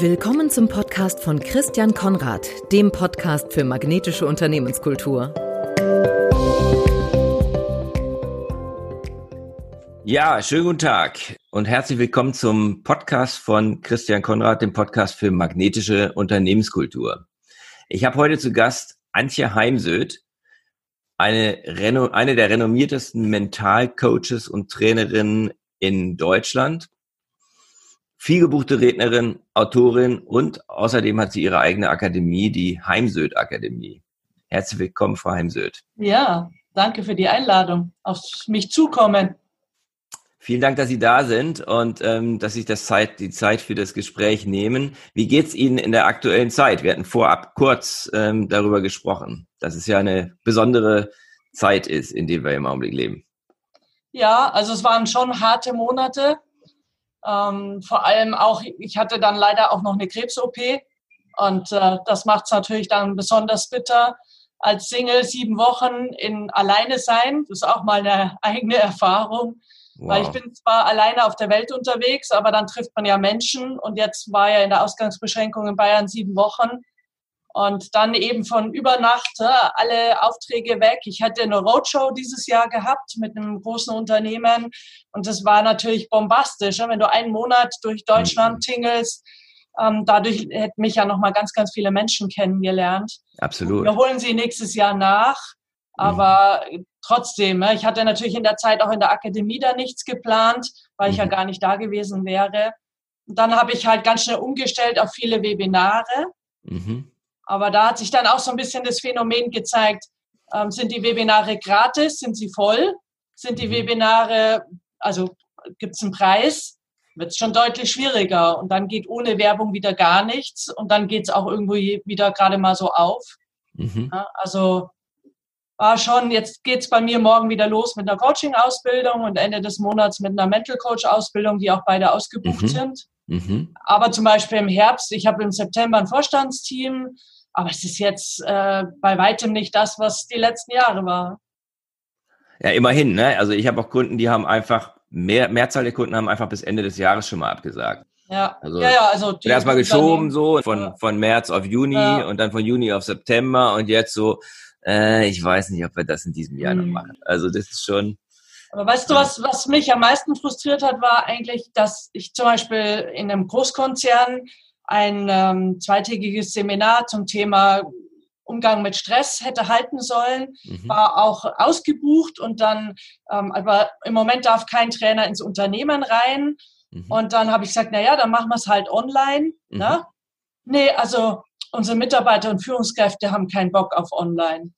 Willkommen zum Podcast von Christian Konrad, dem Podcast für magnetische Unternehmenskultur. Ja, schönen guten Tag und herzlich willkommen zum Podcast von Christian Konrad, dem Podcast für magnetische Unternehmenskultur. Ich habe heute zu Gast Antje Heimsöth, eine, eine der renommiertesten Mentalcoaches und Trainerinnen in Deutschland viel gebuchte Rednerin, Autorin und außerdem hat sie ihre eigene Akademie, die Heimsöd Akademie. Herzlich willkommen, Frau Heimsöd. Ja, danke für die Einladung. Auf mich zukommen. Vielen Dank, dass Sie da sind und ähm, dass Sie das Zeit, die Zeit für das Gespräch nehmen. Wie geht's Ihnen in der aktuellen Zeit? Wir hatten vorab kurz ähm, darüber gesprochen, dass es ja eine besondere Zeit ist, in der wir im Augenblick leben. Ja, also es waren schon harte Monate. Ähm, vor allem auch, ich hatte dann leider auch noch eine Krebs-OP und äh, das macht es natürlich dann besonders bitter. Als Single sieben Wochen in alleine sein, das ist auch mal eine eigene Erfahrung. Wow. Weil ich bin zwar alleine auf der Welt unterwegs, aber dann trifft man ja Menschen und jetzt war ja in der Ausgangsbeschränkung in Bayern sieben Wochen und dann eben von über Nacht alle Aufträge weg. Ich hatte eine Roadshow dieses Jahr gehabt mit einem großen Unternehmen und das war natürlich bombastisch. Wenn du einen Monat durch Deutschland mhm. tingelst, ähm, dadurch hätten mich ja nochmal ganz, ganz viele Menschen kennengelernt. Absolut. Wir holen sie nächstes Jahr nach. Aber mhm. trotzdem, ich hatte natürlich in der Zeit auch in der Akademie da nichts geplant, weil ich ja mhm. gar nicht da gewesen wäre. Und dann habe ich halt ganz schnell umgestellt auf viele Webinare. Mhm. Aber da hat sich dann auch so ein bisschen das Phänomen gezeigt, ähm, sind die Webinare gratis, sind sie voll? Sind die mhm. Webinare, also gibt es einen Preis? Wird es schon deutlich schwieriger. Und dann geht ohne Werbung wieder gar nichts. Und dann geht es auch irgendwo wieder gerade mal so auf. Mhm. Ja, also war schon, jetzt geht es bei mir morgen wieder los mit einer Coaching-Ausbildung und Ende des Monats mit einer Mental Coach-Ausbildung, die auch beide ausgebucht mhm. sind. Mhm. Aber zum Beispiel im Herbst, ich habe im September ein Vorstandsteam, aber es ist jetzt äh, bei weitem nicht das, was die letzten Jahre war. Ja, immerhin. Ne? Also ich habe auch Kunden, die haben einfach, mehr, Mehrzahl der Kunden haben einfach bis Ende des Jahres schon mal abgesagt. Ja, also, ja, ja, also erstmal geschoben so von, ja. von März auf Juni ja. und dann von Juni auf September und jetzt so, äh, ich weiß nicht, ob wir das in diesem Jahr mhm. noch machen. Also das ist schon. Aber weißt du, was, was mich am meisten frustriert hat, war eigentlich, dass ich zum Beispiel in einem Großkonzern ein ähm, zweitägiges Seminar zum Thema Umgang mit Stress hätte halten sollen, mhm. war auch ausgebucht und dann, ähm, aber im Moment darf kein Trainer ins Unternehmen rein. Mhm. Und dann habe ich gesagt, na ja, dann machen wir es halt online. Mhm. Ne? Nee, also unsere Mitarbeiter und Führungskräfte haben keinen Bock auf online.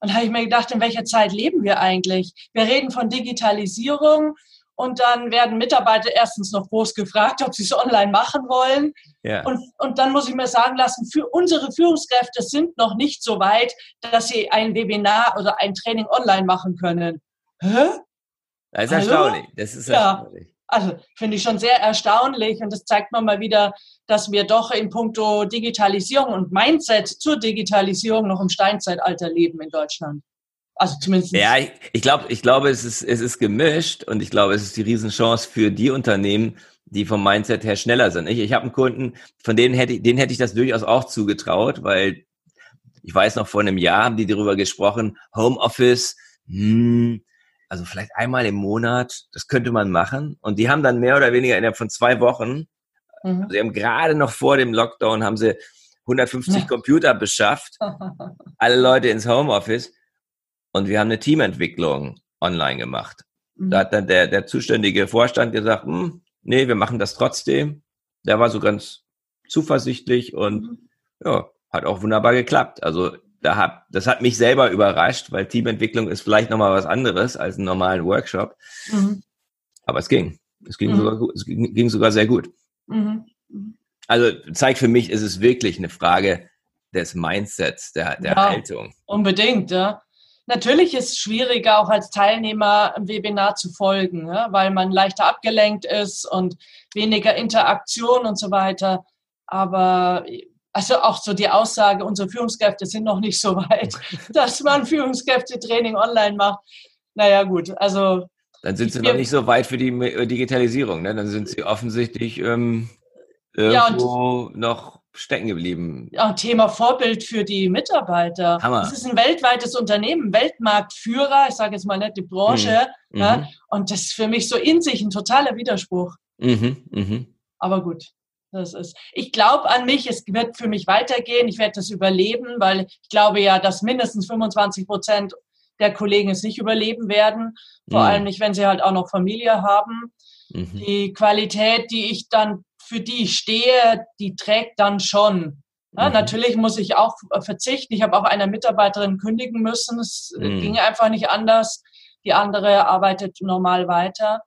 Und habe ich mir gedacht, in welcher Zeit leben wir eigentlich? Wir reden von Digitalisierung, und dann werden Mitarbeiter erstens noch groß gefragt, ob sie es online machen wollen. Ja. Und, und dann muss ich mir sagen lassen, für unsere Führungskräfte sind noch nicht so weit, dass sie ein Webinar oder ein Training online machen können. Hä? Das ist Hallo? erstaunlich. Das ist erstaunlich. Ja. Also finde ich schon sehr erstaunlich und das zeigt mir mal wieder, dass wir doch in puncto Digitalisierung und Mindset zur Digitalisierung noch im Steinzeitalter leben in Deutschland. Also zumindest. Ja, ich, ich glaube, ich glaube, es ist, es ist gemischt und ich glaube, es ist die Riesenchance für die Unternehmen, die vom Mindset her schneller sind. Ich, ich habe einen Kunden, von denen hätte, denen hätte ich das durchaus auch zugetraut, weil ich weiß noch, vor einem Jahr haben die darüber gesprochen, Homeoffice, hm, also vielleicht einmal im Monat, das könnte man machen. Und die haben dann mehr oder weniger innerhalb von zwei Wochen, mhm. also sie haben gerade noch vor dem Lockdown, haben sie 150 ja. Computer beschafft, alle Leute ins Homeoffice und wir haben eine Teamentwicklung online gemacht. Mhm. Da hat dann der, der zuständige Vorstand gesagt, hm, nee, wir machen das trotzdem. Der war so ganz zuversichtlich und mhm. ja, hat auch wunderbar geklappt. Also da hab, das hat mich selber überrascht, weil Teamentwicklung ist vielleicht nochmal was anderes als einen normalen Workshop. Mhm. Aber es ging. Es ging, mhm. sogar, es ging, ging sogar sehr gut. Mhm. mhm. Also zeigt für mich, ist es wirklich eine Frage des Mindsets, der, der ja, Haltung. Unbedingt, ja. Natürlich ist es schwieriger, auch als Teilnehmer im Webinar zu folgen, ja, weil man leichter abgelenkt ist und weniger Interaktion und so weiter. Aber also auch so die Aussage, unsere Führungskräfte sind noch nicht so weit, dass man Führungskräfte-Training online macht. Naja, gut, also. Dann sind sie noch nicht so weit für die Digitalisierung, ne? Dann sind sie offensichtlich ähm, irgendwo ja, noch stecken geblieben. Ja, Thema Vorbild für die Mitarbeiter. Hammer. Das ist ein weltweites Unternehmen, Weltmarktführer, ich sage jetzt mal nicht die Branche. Mhm. Ja, mhm. und das ist für mich so in sich ein totaler Widerspruch. Mhm. Mhm. Aber gut. Das ist, ich glaube an mich, es wird für mich weitergehen, ich werde das überleben, weil ich glaube ja, dass mindestens 25 Prozent der Kollegen es nicht überleben werden, vor mhm. allem nicht, wenn sie halt auch noch Familie haben. Mhm. Die Qualität, die ich dann, für die ich stehe, die trägt dann schon. Ja, mhm. Natürlich muss ich auch verzichten. Ich habe auch einer Mitarbeiterin kündigen müssen. Es mhm. ging einfach nicht anders. Die andere arbeitet normal weiter.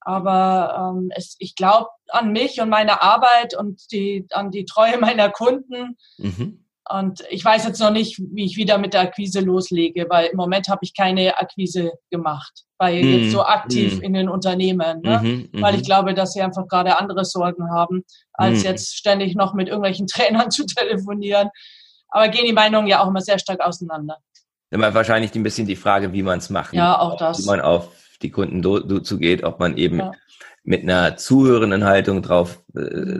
Aber ähm, es, ich glaube an mich und meine Arbeit und die, an die Treue meiner Kunden. Mhm. Und ich weiß jetzt noch nicht, wie ich wieder mit der Akquise loslege, weil im Moment habe ich keine Akquise gemacht, weil mm. jetzt so aktiv mm. in den Unternehmen, ne? Mm -hmm, weil ich mhm. glaube, dass sie einfach gerade andere Sorgen haben, als mm. jetzt ständig noch mit irgendwelchen Trainern zu telefonieren. Aber gehen die Meinungen ja auch immer sehr stark auseinander. Immer wahrscheinlich ein bisschen die Frage, wie man es macht. Ja, auch das. Wie man auf die Kunden zugeht, ob man eben ja. mit einer zuhörenden Haltung drauf äh,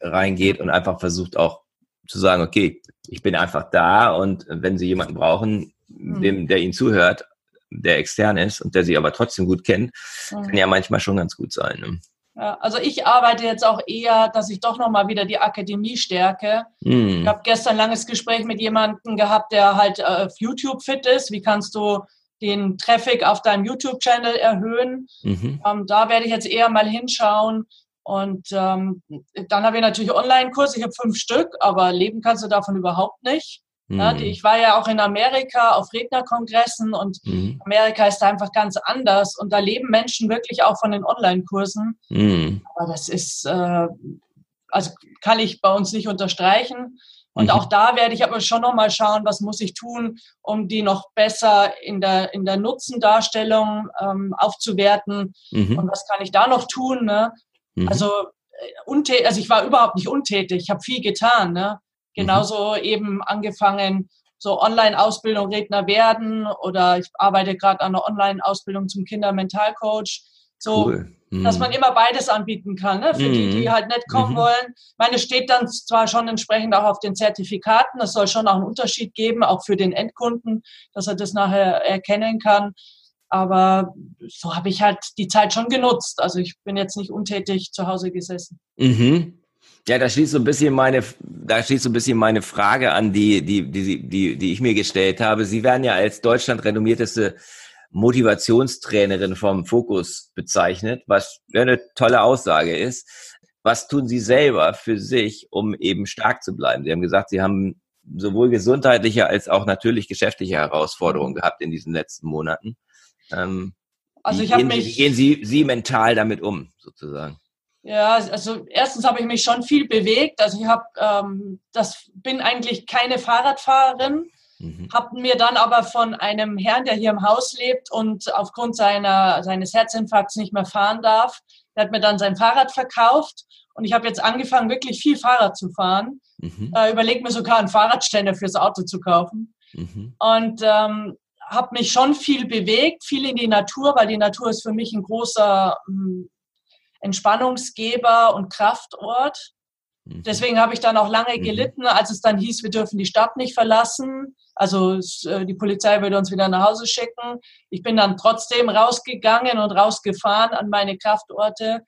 reingeht und einfach versucht auch zu sagen, okay, ich bin einfach da und wenn Sie jemanden brauchen, mhm. dem, der Ihnen zuhört, der extern ist und der Sie aber trotzdem gut kennt, mhm. kann ja manchmal schon ganz gut sein. Ne? Ja, also ich arbeite jetzt auch eher, dass ich doch nochmal wieder die Akademie stärke. Mhm. Ich habe gestern ein langes Gespräch mit jemandem gehabt, der halt äh, auf YouTube fit ist. Wie kannst du den Traffic auf deinem YouTube-Channel erhöhen? Mhm. Ähm, da werde ich jetzt eher mal hinschauen, und ähm, dann habe ich natürlich Online-Kurse, ich habe fünf Stück, aber leben kannst du davon überhaupt nicht. Mhm. Ja, ich war ja auch in Amerika auf Rednerkongressen und mhm. Amerika ist da einfach ganz anders und da leben Menschen wirklich auch von den Online-Kursen. Mhm. Aber das ist, äh, also kann ich bei uns nicht unterstreichen. Und mhm. auch da werde ich aber schon nochmal schauen, was muss ich tun, um die noch besser in der, in der Nutzendarstellung ähm, aufzuwerten. Mhm. Und was kann ich da noch tun? Ne? Mhm. Also, äh, also ich war überhaupt nicht untätig, ich habe viel getan. Ne? Genauso mhm. eben angefangen, so Online-Ausbildung Redner werden oder ich arbeite gerade an einer Online-Ausbildung zum Kindermentalcoach. So, cool. mhm. dass man immer beides anbieten kann, ne? für mhm. die, die mhm. halt nicht kommen mhm. wollen. Meine steht dann zwar schon entsprechend auch auf den Zertifikaten, es soll schon auch einen Unterschied geben, auch für den Endkunden, dass er das nachher erkennen kann. Aber so habe ich halt die Zeit schon genutzt. Also ich bin jetzt nicht untätig zu Hause gesessen. Mhm. Ja, da schließt so ein bisschen meine, da schließt so ein bisschen meine Frage an, die, die, die, die, die ich mir gestellt habe. Sie werden ja als Deutschland renommierteste Motivationstrainerin vom Fokus bezeichnet, was eine tolle Aussage ist. Was tun Sie selber für sich, um eben stark zu bleiben? Sie haben gesagt, Sie haben sowohl gesundheitliche als auch natürlich geschäftliche Herausforderungen gehabt in diesen letzten Monaten. Ähm, also ich habe mich. Wie gehen Sie, Sie mental damit um, sozusagen? Ja, also erstens habe ich mich schon viel bewegt. Also ich habe, ähm, das bin eigentlich keine Fahrradfahrerin, mhm. habe mir dann aber von einem Herrn, der hier im Haus lebt und aufgrund seiner, seines Herzinfarkts nicht mehr fahren darf, der hat mir dann sein Fahrrad verkauft und ich habe jetzt angefangen, wirklich viel Fahrrad zu fahren. Mhm. Äh, überlege mir sogar einen Fahrradständer fürs Auto zu kaufen. Mhm. Und ähm, habe mich schon viel bewegt, viel in die Natur, weil die Natur ist für mich ein großer hm, Entspannungsgeber und Kraftort. Mhm. Deswegen habe ich dann auch lange mhm. gelitten, als es dann hieß, wir dürfen die Stadt nicht verlassen. Also äh, die Polizei würde uns wieder nach Hause schicken. Ich bin dann trotzdem rausgegangen und rausgefahren an meine Kraftorte.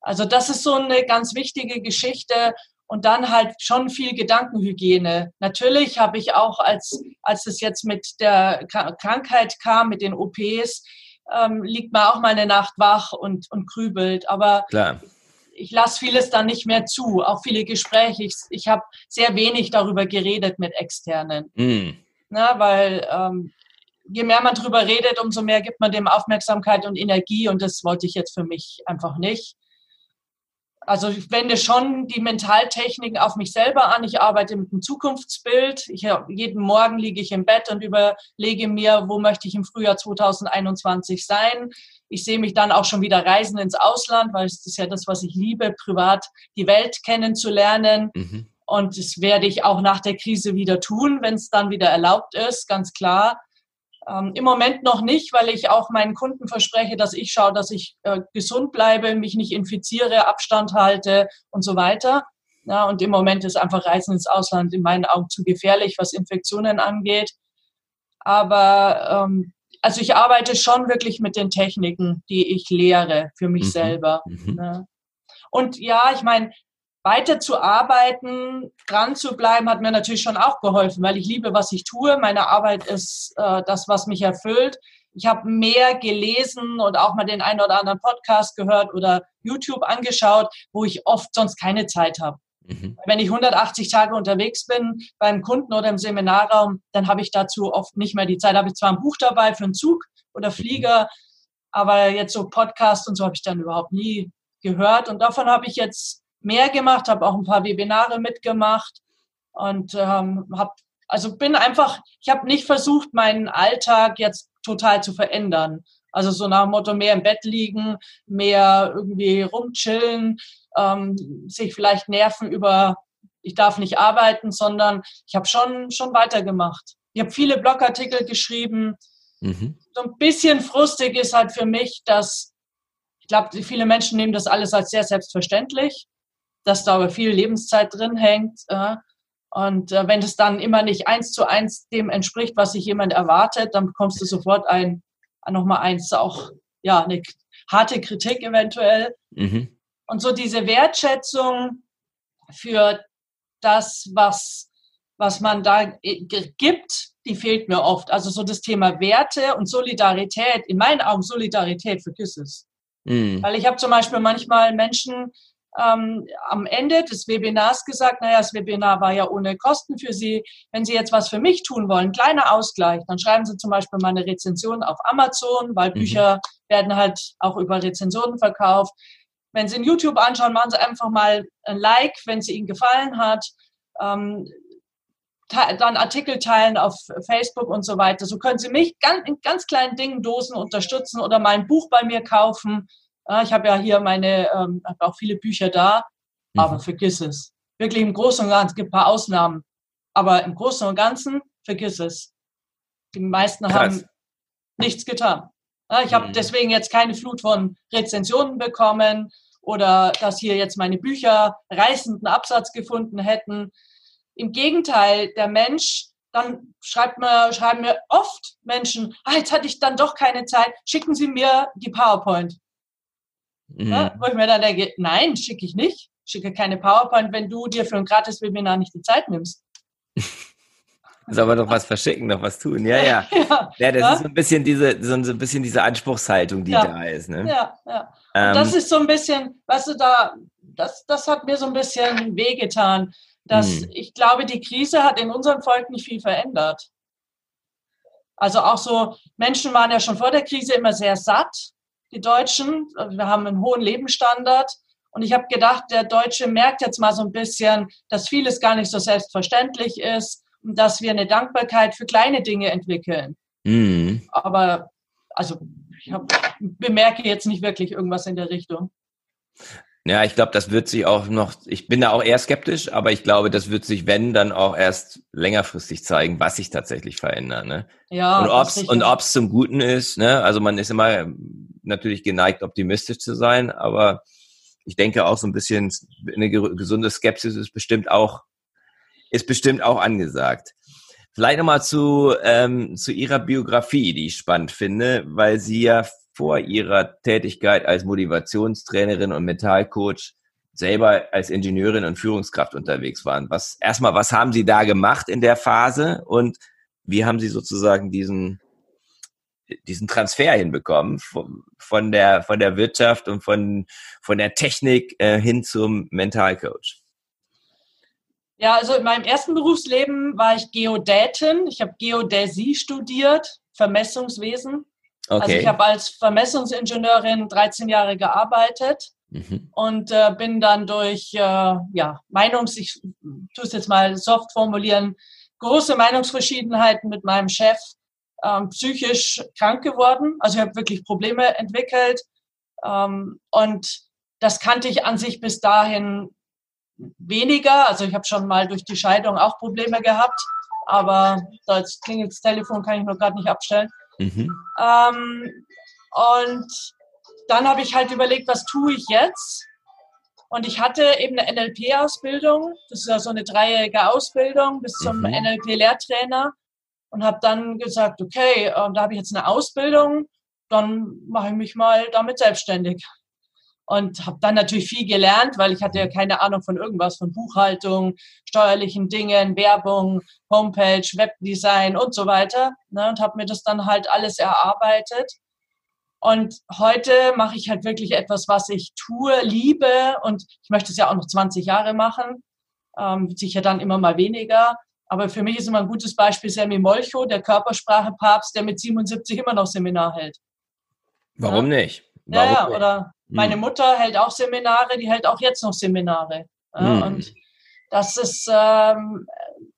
Also das ist so eine ganz wichtige Geschichte und dann halt schon viel Gedankenhygiene. Natürlich habe ich auch, als, als es jetzt mit der Krankheit kam, mit den OPs, ähm, liegt man auch mal eine Nacht wach und, und grübelt. Aber Klar. ich lasse vieles dann nicht mehr zu, auch viele Gespräche. Ich, ich habe sehr wenig darüber geredet mit Externen. Mm. Na, weil ähm, je mehr man darüber redet, umso mehr gibt man dem Aufmerksamkeit und Energie und das wollte ich jetzt für mich einfach nicht. Also ich wende schon die Mentaltechniken auf mich selber an. Ich arbeite mit einem Zukunftsbild. Ich, jeden Morgen liege ich im Bett und überlege mir, wo möchte ich im Frühjahr 2021 sein. Ich sehe mich dann auch schon wieder reisen ins Ausland, weil es ist ja das, was ich liebe, privat die Welt kennenzulernen. Mhm. Und das werde ich auch nach der Krise wieder tun, wenn es dann wieder erlaubt ist, ganz klar. Ähm, Im Moment noch nicht, weil ich auch meinen Kunden verspreche, dass ich schaue, dass ich äh, gesund bleibe, mich nicht infiziere, Abstand halte und so weiter. Ja, und im Moment ist einfach Reisen ins Ausland in meinen Augen zu gefährlich, was Infektionen angeht. Aber ähm, also ich arbeite schon wirklich mit den Techniken, die ich lehre für mich mhm. selber. Mhm. Ne? Und ja, ich meine, weiter zu arbeiten, dran zu bleiben, hat mir natürlich schon auch geholfen, weil ich liebe, was ich tue. Meine Arbeit ist äh, das, was mich erfüllt. Ich habe mehr gelesen und auch mal den einen oder anderen Podcast gehört oder YouTube angeschaut, wo ich oft sonst keine Zeit habe. Mhm. Wenn ich 180 Tage unterwegs bin beim Kunden oder im Seminarraum, dann habe ich dazu oft nicht mehr die Zeit. Da habe ich zwar ein Buch dabei für einen Zug oder Flieger, aber jetzt so Podcast und so habe ich dann überhaupt nie gehört. Und davon habe ich jetzt mehr gemacht, habe auch ein paar Webinare mitgemacht und ähm, habe also bin einfach, ich habe nicht versucht, meinen Alltag jetzt total zu verändern. Also so nach dem Motto mehr im Bett liegen, mehr irgendwie rumchillen, ähm, sich vielleicht nerven über, ich darf nicht arbeiten, sondern ich habe schon, schon weitergemacht. Ich habe viele Blogartikel geschrieben. Mhm. So ein bisschen frustig ist halt für mich, dass ich glaube, viele Menschen nehmen das alles als sehr selbstverständlich, dass da aber viel Lebenszeit drin hängt. Äh, und äh, wenn es dann immer nicht eins zu eins dem entspricht, was sich jemand erwartet, dann bekommst du sofort ein, nochmal eins, auch ja, eine harte Kritik eventuell. Mhm. Und so diese Wertschätzung für das, was, was man da gibt, die fehlt mir oft. Also so das Thema Werte und Solidarität, in meinen Augen Solidarität, vergiss es. Mhm. Weil ich habe zum Beispiel manchmal Menschen ähm, am Ende des Webinars gesagt, naja, das Webinar war ja ohne Kosten für Sie. Wenn Sie jetzt was für mich tun wollen, kleiner Ausgleich, dann schreiben Sie zum Beispiel mal eine Rezension auf Amazon, weil mhm. Bücher werden halt auch über Rezensionen verkauft. Wenn Sie in YouTube anschauen, machen Sie einfach mal ein Like, wenn es Ihnen gefallen hat. Ähm, dann Artikel teilen auf Facebook und so weiter. So können Sie mich ganz, in ganz kleinen Dingen Dosen unterstützen oder mal ein Buch bei mir kaufen. Ich habe ja hier meine, ähm, habe auch viele Bücher da, mhm. aber vergiss es. Wirklich im Großen und Ganzen, es gibt ein paar Ausnahmen, aber im Großen und Ganzen vergiss es. Die meisten Krass. haben nichts getan. Ich habe mhm. deswegen jetzt keine Flut von Rezensionen bekommen oder dass hier jetzt meine Bücher reißenden Absatz gefunden hätten. Im Gegenteil, der Mensch, dann schreibt mir, schreiben mir oft Menschen, ah, jetzt hatte ich dann doch keine Zeit, schicken Sie mir die PowerPoint. Mhm. Ja, wo ich mir dann denke, nein, schicke ich nicht. Schicke keine PowerPoint, wenn du dir für ein Gratis-Webinar nicht die Zeit nimmst. Soll man doch was verschicken, noch was tun. Ja, ja. Ja, ja das ja? ist so ein bisschen diese, so ein bisschen diese Anspruchshaltung, die ja. da ist. Ne? Ja, ja. Ähm, das ist so ein bisschen, weißt du, da, das, das hat mir so ein bisschen wehgetan, dass hm. ich glaube, die Krise hat in unserem Volk nicht viel verändert. Also auch so, Menschen waren ja schon vor der Krise immer sehr satt, die Deutschen. Wir haben einen hohen Lebensstandard. Und ich habe gedacht, der Deutsche merkt jetzt mal so ein bisschen, dass vieles gar nicht so selbstverständlich ist dass wir eine Dankbarkeit für kleine Dinge entwickeln. Mhm. Aber also ich hab, bemerke jetzt nicht wirklich irgendwas in der Richtung. Ja, ich glaube, das wird sich auch noch, ich bin da auch eher skeptisch, aber ich glaube, das wird sich, wenn, dann auch erst längerfristig zeigen, was sich tatsächlich verändert. Ne? Ja, und ob's, und ob's zum Guten ist, ne? Also man ist immer natürlich geneigt, optimistisch zu sein, aber ich denke auch so ein bisschen eine gesunde Skepsis ist bestimmt auch ist bestimmt auch angesagt. Vielleicht nochmal zu, ähm, zu Ihrer Biografie, die ich spannend finde, weil Sie ja vor Ihrer Tätigkeit als Motivationstrainerin und Mentalcoach selber als Ingenieurin und Führungskraft unterwegs waren. Was erstmal, was haben Sie da gemacht in der Phase und wie haben Sie sozusagen diesen diesen Transfer hinbekommen von, von der von der Wirtschaft und von von der Technik äh, hin zum Mentalcoach? Ja, also in meinem ersten Berufsleben war ich Geodätin. Ich habe Geodäsie studiert, Vermessungswesen. Also okay. Also ich habe als Vermessungsingenieurin 13 Jahre gearbeitet mhm. und äh, bin dann durch äh, ja, Meinungs, ich tue es jetzt mal soft formulieren, große Meinungsverschiedenheiten mit meinem Chef ähm, psychisch krank geworden. Also ich habe wirklich Probleme entwickelt ähm, und das kannte ich an sich bis dahin weniger. Also ich habe schon mal durch die Scheidung auch Probleme gehabt, aber das klingelt das Telefon, kann ich nur gerade nicht abstellen. Mhm. Ähm, und dann habe ich halt überlegt, was tue ich jetzt? Und ich hatte eben eine NLP-Ausbildung. Das ist ja so eine dreijährige Ausbildung bis zum mhm. NLP-Lehrtrainer. Und habe dann gesagt, okay, äh, da habe ich jetzt eine Ausbildung, dann mache ich mich mal damit selbstständig. Und habe dann natürlich viel gelernt, weil ich hatte ja keine Ahnung von irgendwas, von Buchhaltung, steuerlichen Dingen, Werbung, Homepage, Webdesign und so weiter. Ne, und habe mir das dann halt alles erarbeitet. Und heute mache ich halt wirklich etwas, was ich tue, liebe und ich möchte es ja auch noch 20 Jahre machen, ähm, sicher dann immer mal weniger. Aber für mich ist immer ein gutes Beispiel Sammy Molcho, der Körpersprache-Papst, der mit 77 immer noch Seminar hält. Warum ja? nicht? Warum ja, nicht? oder meine hm. Mutter hält auch Seminare, die hält auch jetzt noch Seminare. Ja, hm. Und das ist, ähm,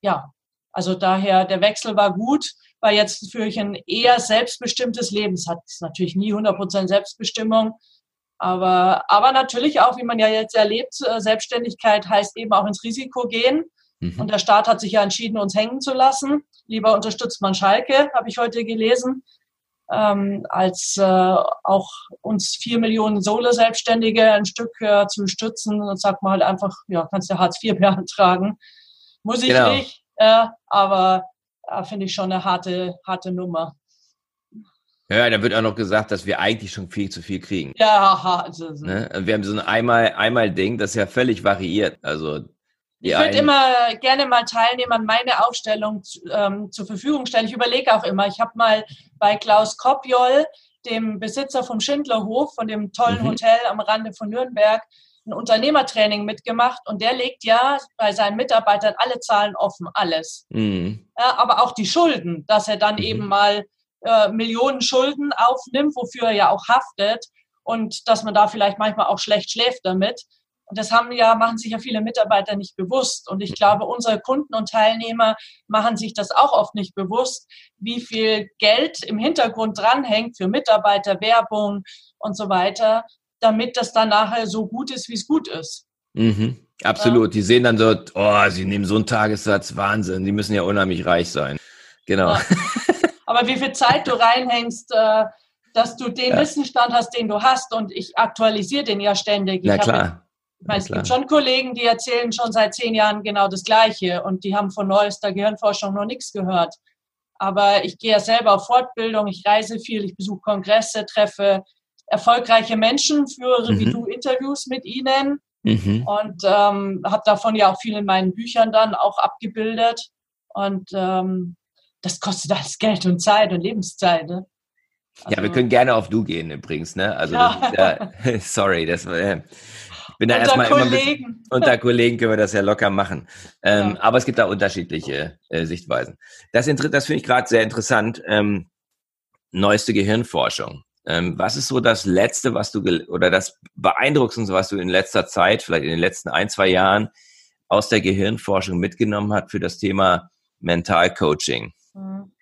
ja, also daher, der Wechsel war gut weil jetzt führe ich ein eher selbstbestimmtes Leben. Es hat natürlich nie 100% Selbstbestimmung, aber, aber natürlich auch, wie man ja jetzt erlebt, äh, Selbstständigkeit heißt eben auch ins Risiko gehen. Mhm. Und der Staat hat sich ja entschieden, uns hängen zu lassen. Lieber unterstützt man Schalke, habe ich heute gelesen, ähm, als äh, auch uns vier Millionen Solo-Selbstständige ein Stück äh, zu stützen. Und sagt man halt einfach, ja, kannst du Hartz IV beantragen. Muss ich genau. nicht, äh, aber finde ich schon eine harte, harte Nummer. Ja, da wird auch noch gesagt, dass wir eigentlich schon viel zu viel kriegen. Ja, also, ne? wir haben so ein einmal, einmal Ding, das ja völlig variiert. Also ich würde immer gerne mal Teilnehmern meine Aufstellung ähm, zur Verfügung stellen. Ich überlege auch immer. Ich habe mal bei Klaus Kopjol, dem Besitzer vom Schindlerhof, von dem tollen mhm. Hotel am Rande von Nürnberg, ein Unternehmertraining mitgemacht und der legt ja bei seinen Mitarbeitern alle Zahlen offen, alles. Mhm. Ja, aber auch die Schulden, dass er dann mhm. eben mal äh, Millionen Schulden aufnimmt, wofür er ja auch haftet und dass man da vielleicht manchmal auch schlecht schläft damit. Und das haben ja, machen sich ja viele Mitarbeiter nicht bewusst. Und ich glaube, unsere Kunden und Teilnehmer machen sich das auch oft nicht bewusst, wie viel Geld im Hintergrund dranhängt für Mitarbeiter, Werbung und so weiter damit das dann nachher so gut ist, wie es gut ist. Mhm, absolut. Ja. Die sehen dann so, oh, sie nehmen so einen Tagessatz, Wahnsinn, die müssen ja unheimlich reich sein. Genau. Ja. Aber wie viel Zeit du reinhängst, äh, dass du den ja. Wissensstand hast, den du hast und ich aktualisiere den ja ständig. Na klar. Ich meine, es gibt schon Kollegen, die erzählen schon seit zehn Jahren genau das Gleiche und die haben von neuester Gehirnforschung noch nichts gehört. Aber ich gehe ja selber auf Fortbildung, ich reise viel, ich besuche Kongresse, treffe erfolgreiche Menschen, führe mhm. wie du Interviews mit ihnen mhm. und ähm, habe davon ja auch viel in meinen Büchern dann auch abgebildet. Und ähm, das kostet alles Geld und Zeit und Lebenszeit. Ne? Also, ja, wir also können gerne auf du gehen übrigens, ne? Also ja. ja sorry, das äh, ich bin da erstmal immer bisschen, unter Kollegen können wir das ja locker machen. Ähm, ja. Aber es gibt da unterschiedliche äh, Sichtweisen. Das, das finde ich gerade sehr interessant. Ähm, neueste Gehirnforschung. Ähm, was ist so das Letzte, was du oder das Beeindruckendste, was du in letzter Zeit, vielleicht in den letzten ein, zwei Jahren aus der Gehirnforschung mitgenommen hat für das Thema Mentalcoaching? Mhm.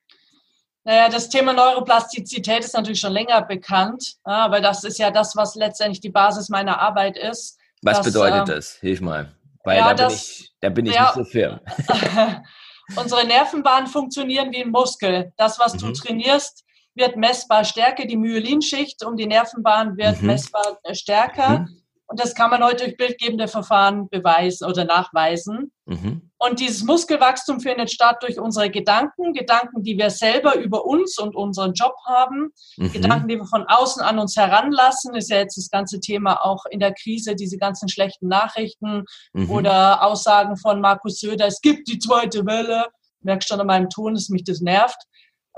Naja, das Thema Neuroplastizität ist natürlich schon länger bekannt, aber das ist ja das, was letztendlich die Basis meiner Arbeit ist. Was dass, bedeutet äh, das? Hilf mal. Weil ja, da, bin ich, da bin ich ja, nicht so firm. unsere Nervenbahnen funktionieren wie ein Muskel. Das, was mhm. du trainierst, wird messbar stärker, die Myelinschicht um die Nervenbahn wird mhm. messbar äh, stärker. Mhm. Und das kann man heute durch bildgebende Verfahren beweisen oder nachweisen. Mhm. Und dieses Muskelwachstum findet statt durch unsere Gedanken, Gedanken, die wir selber über uns und unseren Job haben, mhm. Gedanken, die wir von außen an uns heranlassen, ist ja jetzt das ganze Thema auch in der Krise, diese ganzen schlechten Nachrichten mhm. oder Aussagen von Markus Söder, es gibt die zweite Welle. Merkst schon an meinem Ton, dass mich das nervt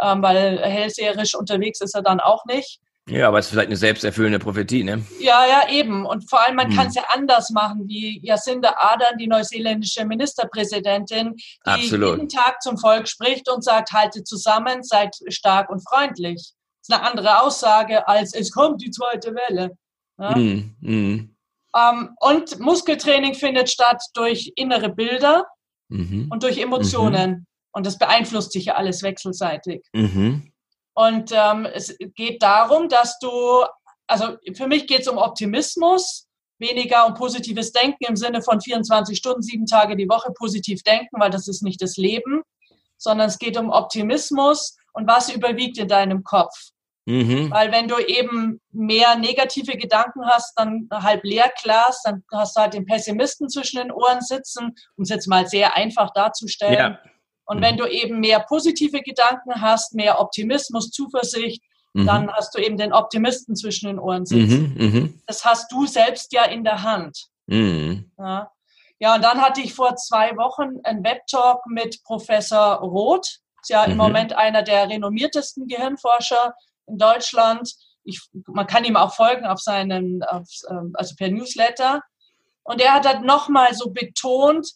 ähm, weil hellseherisch unterwegs ist er dann auch nicht. Ja, aber es ist vielleicht eine selbsterfüllende Prophetie, ne? Ja, ja, eben. Und vor allem, man hm. kann es ja anders machen, wie Jacinda Ardern, die neuseeländische Ministerpräsidentin, die Absolut. jeden Tag zum Volk spricht und sagt, haltet zusammen, seid stark und freundlich. Das ist eine andere Aussage, als es kommt die zweite Welle. Ja? Hm, hm. Ähm, und Muskeltraining findet statt durch innere Bilder mhm. und durch Emotionen. Mhm. Und das beeinflusst sich ja alles wechselseitig. Mhm. Und ähm, es geht darum, dass du, also für mich geht es um Optimismus, weniger um positives Denken im Sinne von 24 Stunden, sieben Tage die Woche positiv denken, weil das ist nicht das Leben, sondern es geht um Optimismus und was überwiegt in deinem Kopf. Mhm. Weil wenn du eben mehr negative Gedanken hast, dann halb leer Glas, dann hast du halt den Pessimisten zwischen den Ohren sitzen, um es jetzt mal sehr einfach darzustellen. Ja. Und mhm. wenn du eben mehr positive Gedanken hast, mehr Optimismus, Zuversicht, mhm. dann hast du eben den Optimisten zwischen den Ohren sitzen. Mhm. mhm. Das hast du selbst ja in der Hand. Mhm. Ja. ja, und dann hatte ich vor zwei Wochen einen Webtalk mit Professor Roth, ist ja im mhm. Moment einer der renommiertesten Gehirnforscher in Deutschland. Ich, man kann ihm auch folgen auf seinen, auf, ähm, also per Newsletter. Und er hat halt nochmal so betont,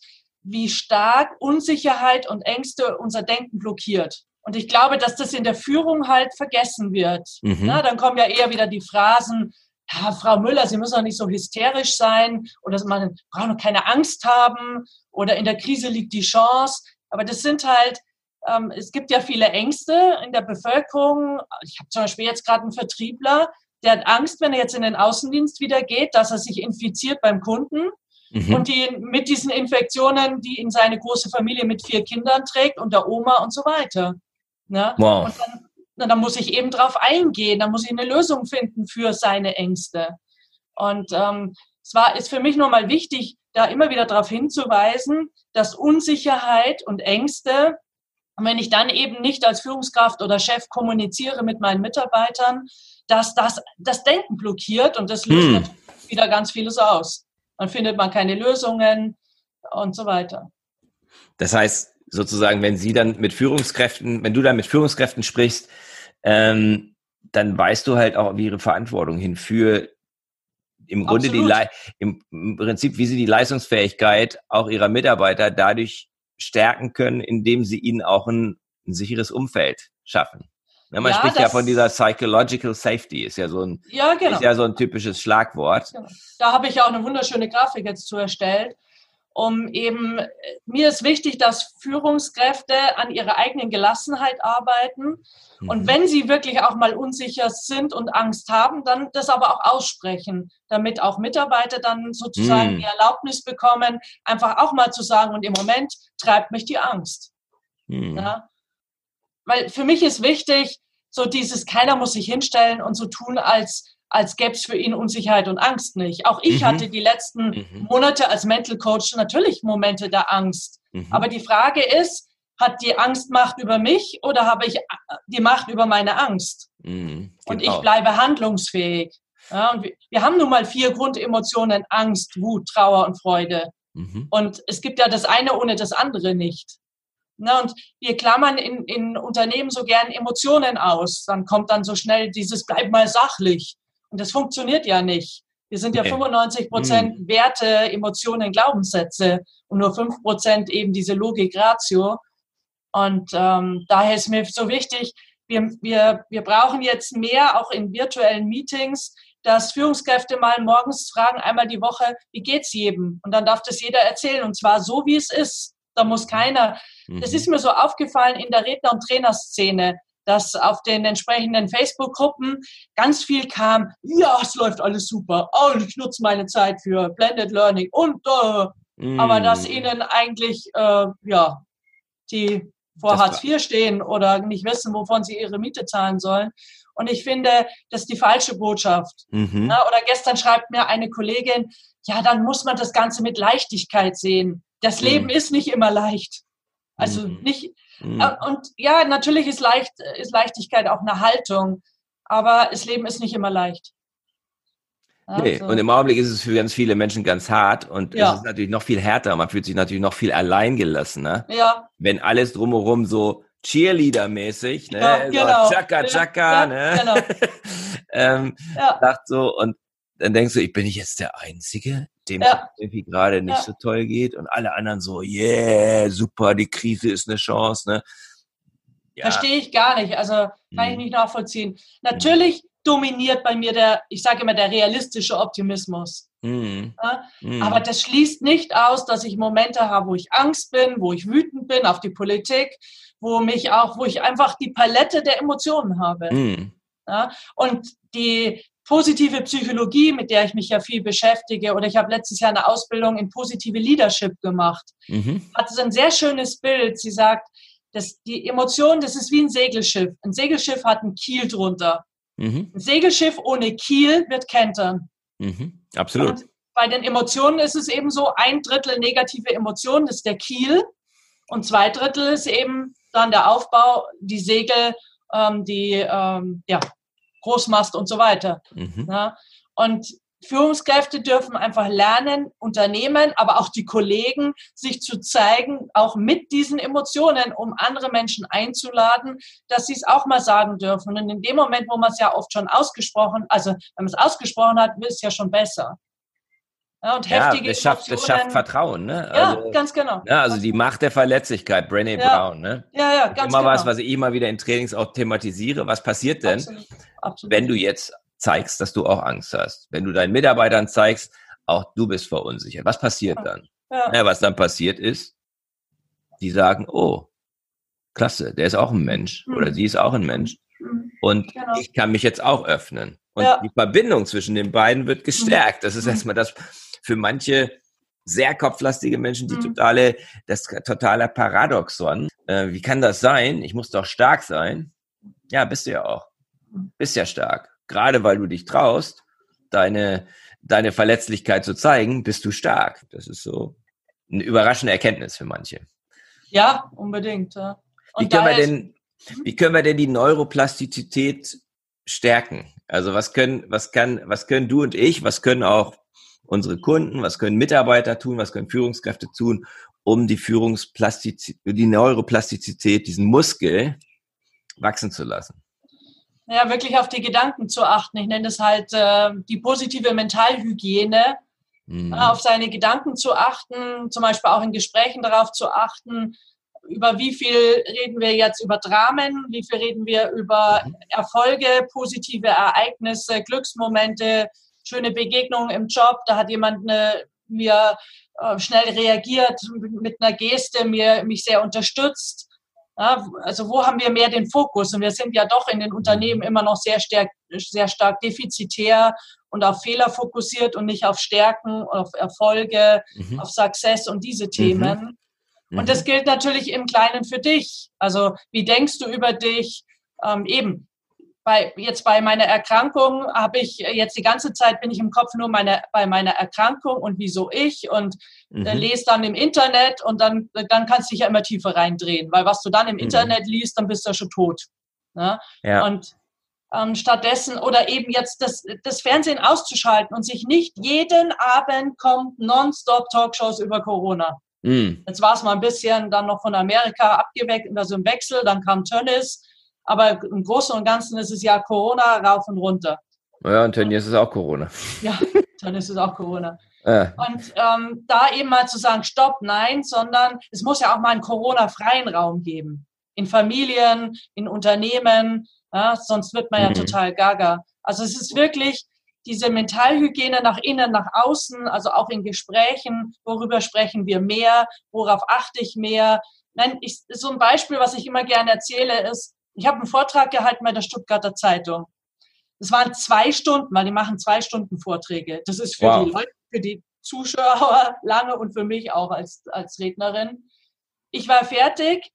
wie stark Unsicherheit und Ängste unser Denken blockiert. Und ich glaube, dass das in der Führung halt vergessen wird. Mhm. Na, dann kommen ja eher wieder die Phrasen, ja, Frau Müller, Sie müssen doch nicht so hysterisch sein oder man braucht noch keine Angst haben oder in der Krise liegt die Chance. Aber das sind halt ähm, es gibt ja viele Ängste in der Bevölkerung. Ich habe zum Beispiel jetzt gerade einen Vertriebler, der hat Angst, wenn er jetzt in den Außendienst wieder geht, dass er sich infiziert beim Kunden. Mhm. Und die mit diesen Infektionen, die in seine große Familie mit vier Kindern trägt und der Oma und so weiter. Ne? Wow. Und dann, na, dann muss ich eben drauf eingehen, dann muss ich eine Lösung finden für seine Ängste. Und ähm, es war, ist für mich nochmal wichtig, da immer wieder darauf hinzuweisen, dass Unsicherheit und Ängste und wenn ich dann eben nicht als Führungskraft oder Chef kommuniziere mit meinen Mitarbeitern, dass das das Denken blockiert und das löst hm. wieder ganz vieles aus. Dann findet man keine Lösungen und so weiter. Das heißt, sozusagen, wenn Sie dann mit Führungskräften, wenn du dann mit Führungskräften sprichst, ähm, dann weißt du halt auch ihre Verantwortung hin für im Grunde Absolut. die im, im Prinzip, wie sie die Leistungsfähigkeit auch ihrer Mitarbeiter dadurch stärken können, indem sie ihnen auch ein, ein sicheres Umfeld schaffen. Ja, man ja, spricht ja von dieser Psychological Safety, ist ja so ein, ja, genau. ist ja so ein typisches Schlagwort. Genau. Da habe ich ja auch eine wunderschöne Grafik jetzt zu erstellt, um eben, mir ist wichtig, dass Führungskräfte an ihrer eigenen Gelassenheit arbeiten. Mhm. Und wenn sie wirklich auch mal unsicher sind und Angst haben, dann das aber auch aussprechen, damit auch Mitarbeiter dann sozusagen mhm. die Erlaubnis bekommen, einfach auch mal zu sagen, und im Moment treibt mich die Angst. Mhm. Ja? Weil für mich ist wichtig, so dieses, keiner muss sich hinstellen und so tun, als als gäbe es für ihn Unsicherheit und Angst nicht. Auch ich mhm. hatte die letzten mhm. Monate als Mental Coach natürlich Momente der Angst. Mhm. Aber die Frage ist, hat die Angst Macht über mich oder habe ich äh, die Macht über meine Angst? Mhm. Und ich bleibe handlungsfähig. Ja, und wir, wir, haben nun mal vier Grundemotionen, Angst, Wut, Trauer und Freude. Mhm. Und es gibt ja das eine ohne das andere nicht. Na, und wir klammern in, in Unternehmen so gern Emotionen aus. Dann kommt dann so schnell dieses Bleib mal sachlich. Und das funktioniert ja nicht. Wir sind ja okay. 95 Prozent hm. Werte, Emotionen, Glaubenssätze und nur 5 Prozent eben diese Logik, Ratio. Und ähm, daher ist mir so wichtig, wir, wir, wir brauchen jetzt mehr, auch in virtuellen Meetings, dass Führungskräfte mal morgens fragen, einmal die Woche, wie geht's jedem? Und dann darf das jeder erzählen und zwar so, wie es ist. Da muss keiner. Mhm. Das ist mir so aufgefallen in der Redner- und Trainerszene dass auf den entsprechenden Facebook-Gruppen ganz viel kam, ja, es läuft alles super, oh, ich nutze meine Zeit für Blended Learning und äh, mm. aber dass ihnen eigentlich äh, ja die vor das Hartz IV stehen oder nicht wissen, wovon sie ihre Miete zahlen sollen. Und ich finde, das ist die falsche Botschaft. Mhm. Ja, oder gestern schreibt mir eine Kollegin, ja, dann muss man das Ganze mit Leichtigkeit sehen. Das mhm. Leben ist nicht immer leicht. Also mhm. nicht, Mhm. Und ja, natürlich ist, leicht, ist Leichtigkeit auch eine Haltung, aber das Leben ist nicht immer leicht. Ja, nee, so. und im Augenblick ist es für ganz viele Menschen ganz hart und ja. es ist natürlich noch viel härter. Man fühlt sich natürlich noch viel alleingelassen, ne? Ja. Wenn alles drumherum so Cheerleader-mäßig, ne? Ja, genau. So Chaka, Chaka, ja, ne? Genau. ähm, ja. Sagt so, und dann denkst du, ich bin ich jetzt der Einzige, dem ja. irgendwie gerade nicht ja. so toll geht und alle anderen so, yeah, super, die Krise ist eine Chance, ne? Ja. Verstehe ich gar nicht, also kann hm. ich mhm. nicht nachvollziehen. Natürlich hm. dominiert bei mir der, ich sage immer, der realistische Optimismus. Hm. Aber das schließt nicht aus, dass ich Momente habe, wo ich Angst bin, wo ich wütend bin auf die Politik, wo mich auch, wo ich einfach die Palette der Emotionen habe. Mhm. Und die, positive Psychologie, mit der ich mich ja viel beschäftige, oder ich habe letztes Jahr eine Ausbildung in positive Leadership gemacht, mhm. hat es ein sehr schönes Bild. Sie sagt, das, die Emotion, das ist wie ein Segelschiff. Ein Segelschiff hat einen Kiel drunter. Mhm. Ein Segelschiff ohne Kiel wird kentern. Mhm. Absolut. Und bei den Emotionen ist es eben so, ein Drittel negative Emotionen, das ist der Kiel. Und zwei Drittel ist eben dann der Aufbau, die Segel, ähm, die ähm, ja, Großmast und so weiter. Mhm. Ja? Und Führungskräfte dürfen einfach lernen, Unternehmen, aber auch die Kollegen, sich zu zeigen, auch mit diesen Emotionen, um andere Menschen einzuladen, dass sie es auch mal sagen dürfen. Und in dem Moment, wo man es ja oft schon ausgesprochen, also wenn man es ausgesprochen hat, ist es ja schon besser. Ja, und heftige ja, das schafft, das schafft Vertrauen, ne? Also, ja, ganz genau. Ja, also die Macht der Verletzlichkeit, Brené ja. Brown, ne? Ja, ja, ganz immer genau. was, was ich immer wieder in Trainings auch thematisiere. Was passiert denn, Absolut. Absolut. wenn du jetzt zeigst, dass du auch Angst hast? Wenn du deinen Mitarbeitern zeigst, auch du bist verunsichert. Was passiert dann? Ja. ja, was dann passiert ist, die sagen, oh, klasse, der ist auch ein Mensch mhm. oder sie ist auch ein Mensch. Mhm. Und genau. ich kann mich jetzt auch öffnen. Und die Verbindung zwischen den beiden wird gestärkt. Das ist mhm. erstmal das für manche sehr kopflastige Menschen, die mhm. totale, das totale Paradoxon. Äh, wie kann das sein? Ich muss doch stark sein. Ja, bist du ja auch. Bist ja stark. Gerade weil du dich traust, deine, deine Verletzlichkeit zu zeigen, bist du stark. Das ist so eine überraschende Erkenntnis für manche. Ja, unbedingt. Ja. wie, können wir denn, mhm. wie können wir denn die Neuroplastizität stärken? Also was können, was kann, was können du und ich, was können auch unsere Kunden, was können Mitarbeiter tun, was können Führungskräfte tun, um die Führungsplastizität, die Neuroplastizität, diesen Muskel wachsen zu lassen? Ja, wirklich auf die Gedanken zu achten. Ich nenne das halt äh, die positive Mentalhygiene. Mhm. Auf seine Gedanken zu achten, zum Beispiel auch in Gesprächen darauf zu achten, über wie viel reden wir jetzt über Dramen, wie viel reden wir über mhm. Erfolge, positive Ereignisse, Glücksmomente, schöne Begegnung im Job, da hat jemand eine, mir äh, schnell reagiert mit einer Geste, mir, mich sehr unterstützt. Ja, also wo haben wir mehr den Fokus? Und wir sind ja doch in den Unternehmen immer noch sehr stark, sehr stark defizitär und auf Fehler fokussiert und nicht auf Stärken, auf Erfolge, mhm. auf Success und diese Themen. Mhm. Und das gilt natürlich im Kleinen für dich. Also wie denkst du über dich? Ähm, eben, bei, jetzt bei meiner Erkrankung habe ich jetzt die ganze Zeit bin ich im Kopf nur meine, bei meiner Erkrankung und wieso ich und äh, mhm. äh, lese dann im Internet und dann, dann kannst du dich ja immer tiefer reindrehen, weil was du dann im mhm. Internet liest, dann bist du ja schon tot. Ne? Ja. Und ähm, stattdessen oder eben jetzt das, das Fernsehen auszuschalten und sich nicht jeden Abend kommt nonstop Talkshows über Corona. Mhm. Jetzt war es mal ein bisschen dann noch von Amerika abgeweckt, also im Wechsel, dann kam Tönnis aber im Großen und Ganzen ist es ja Corona rauf und runter. Ja, und Tönnies ist es auch Corona. Ja, Tönnies ist es auch Corona. Ja. Und ähm, da eben mal zu sagen, stopp, nein, sondern es muss ja auch mal einen Corona-freien Raum geben. In Familien, in Unternehmen, ja, sonst wird man ja mhm. total gaga. Also es ist wirklich diese Mentalhygiene nach innen, nach außen, also auch in Gesprächen, worüber sprechen wir mehr, worauf achte ich mehr. Nein, ich, so ein Beispiel, was ich immer gerne erzähle, ist, ich habe einen Vortrag gehalten bei der Stuttgarter Zeitung. Das waren zwei Stunden, weil die machen zwei Stunden Vorträge. Das ist für wow. die Leute, für die Zuschauer lange und für mich auch als, als Rednerin. Ich war fertig.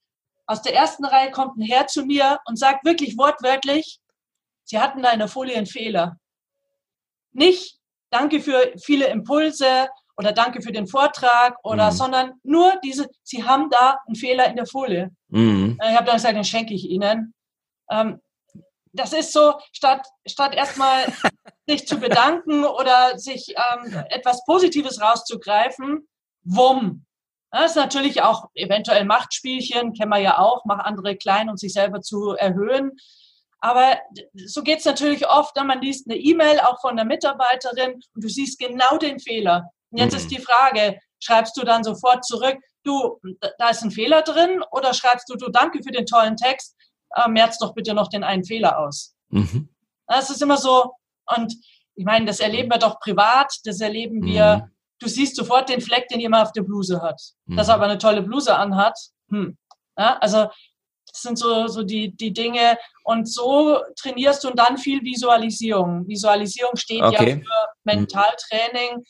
Aus der ersten Reihe kommt ein Herr zu mir und sagt wirklich wortwörtlich, Sie hatten da eine Folie einen Fehler. Nicht, danke für viele Impulse oder danke für den Vortrag oder, mhm. sondern nur diese, Sie haben da einen Fehler in der Folie. Mhm. Ich habe dann gesagt, den schenke ich Ihnen. Ähm, das ist so, statt, statt erstmal sich zu bedanken oder sich ähm, etwas Positives rauszugreifen, wumm. Das ist natürlich auch eventuell Machtspielchen, kennen wir ja auch, mach andere klein, um sich selber zu erhöhen. Aber so geht es natürlich oft, wenn man liest eine E-Mail auch von der Mitarbeiterin und du siehst genau den Fehler. Und jetzt mhm. ist die Frage, schreibst du dann sofort zurück, du, da ist ein Fehler drin, oder schreibst du, du, danke für den tollen Text, äh, merz doch bitte noch den einen Fehler aus. Mhm. Das ist immer so, und ich meine, das erleben wir doch privat, das erleben wir, mhm. du siehst sofort den Fleck, den jemand auf der Bluse hat. Mhm. Dass er aber eine tolle Bluse anhat, hm. Ja, also das sind so, so die, die Dinge. Und so trainierst du dann viel Visualisierung. Visualisierung steht okay. ja für mhm. Mentaltraining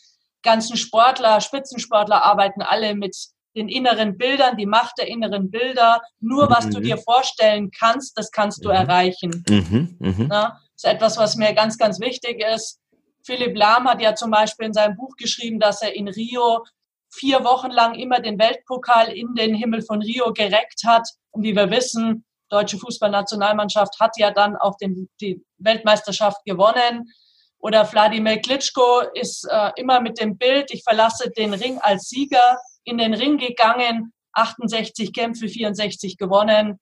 ganzen Sportler, Spitzensportler arbeiten alle mit den inneren Bildern, die Macht der inneren Bilder. Nur was mhm. du dir vorstellen kannst, das kannst du mhm. erreichen. Mhm. mhm. Das ist etwas, was mir ganz, ganz wichtig ist. Philipp Lahm hat ja zum Beispiel in seinem Buch geschrieben, dass er in Rio vier Wochen lang immer den Weltpokal in den Himmel von Rio gereckt hat. Und wie wir wissen, deutsche Fußballnationalmannschaft hat ja dann auch den, die Weltmeisterschaft gewonnen. Oder Wladimir Klitschko ist äh, immer mit dem Bild, ich verlasse den Ring als Sieger in den Ring gegangen, 68 Kämpfe, 64 gewonnen.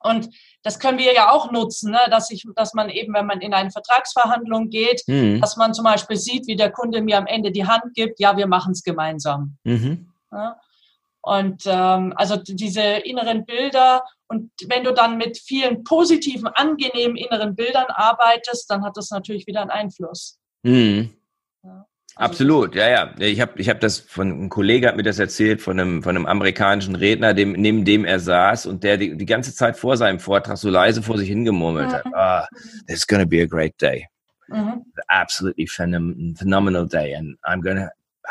Und das können wir ja auch nutzen, ne? dass, ich, dass man eben, wenn man in eine Vertragsverhandlung geht, mhm. dass man zum Beispiel sieht, wie der Kunde mir am Ende die Hand gibt, ja, wir machen es gemeinsam. Mhm. Ja? Und ähm, also diese inneren Bilder und wenn du dann mit vielen positiven, angenehmen inneren Bildern arbeitest, dann hat das natürlich wieder einen Einfluss. Mhm. Ja. Absolut, ja, ja. Ich habe ich hab das von einem Kollege hat mir das erzählt von einem von einem amerikanischen Redner, dem neben dem er saß und der die, die ganze Zeit vor seinem Vortrag so leise vor sich hingemurmelt mhm. hat. Ah, it's gonna be a great day, mhm. absolutely phenom phenomenal day, and I'm gonna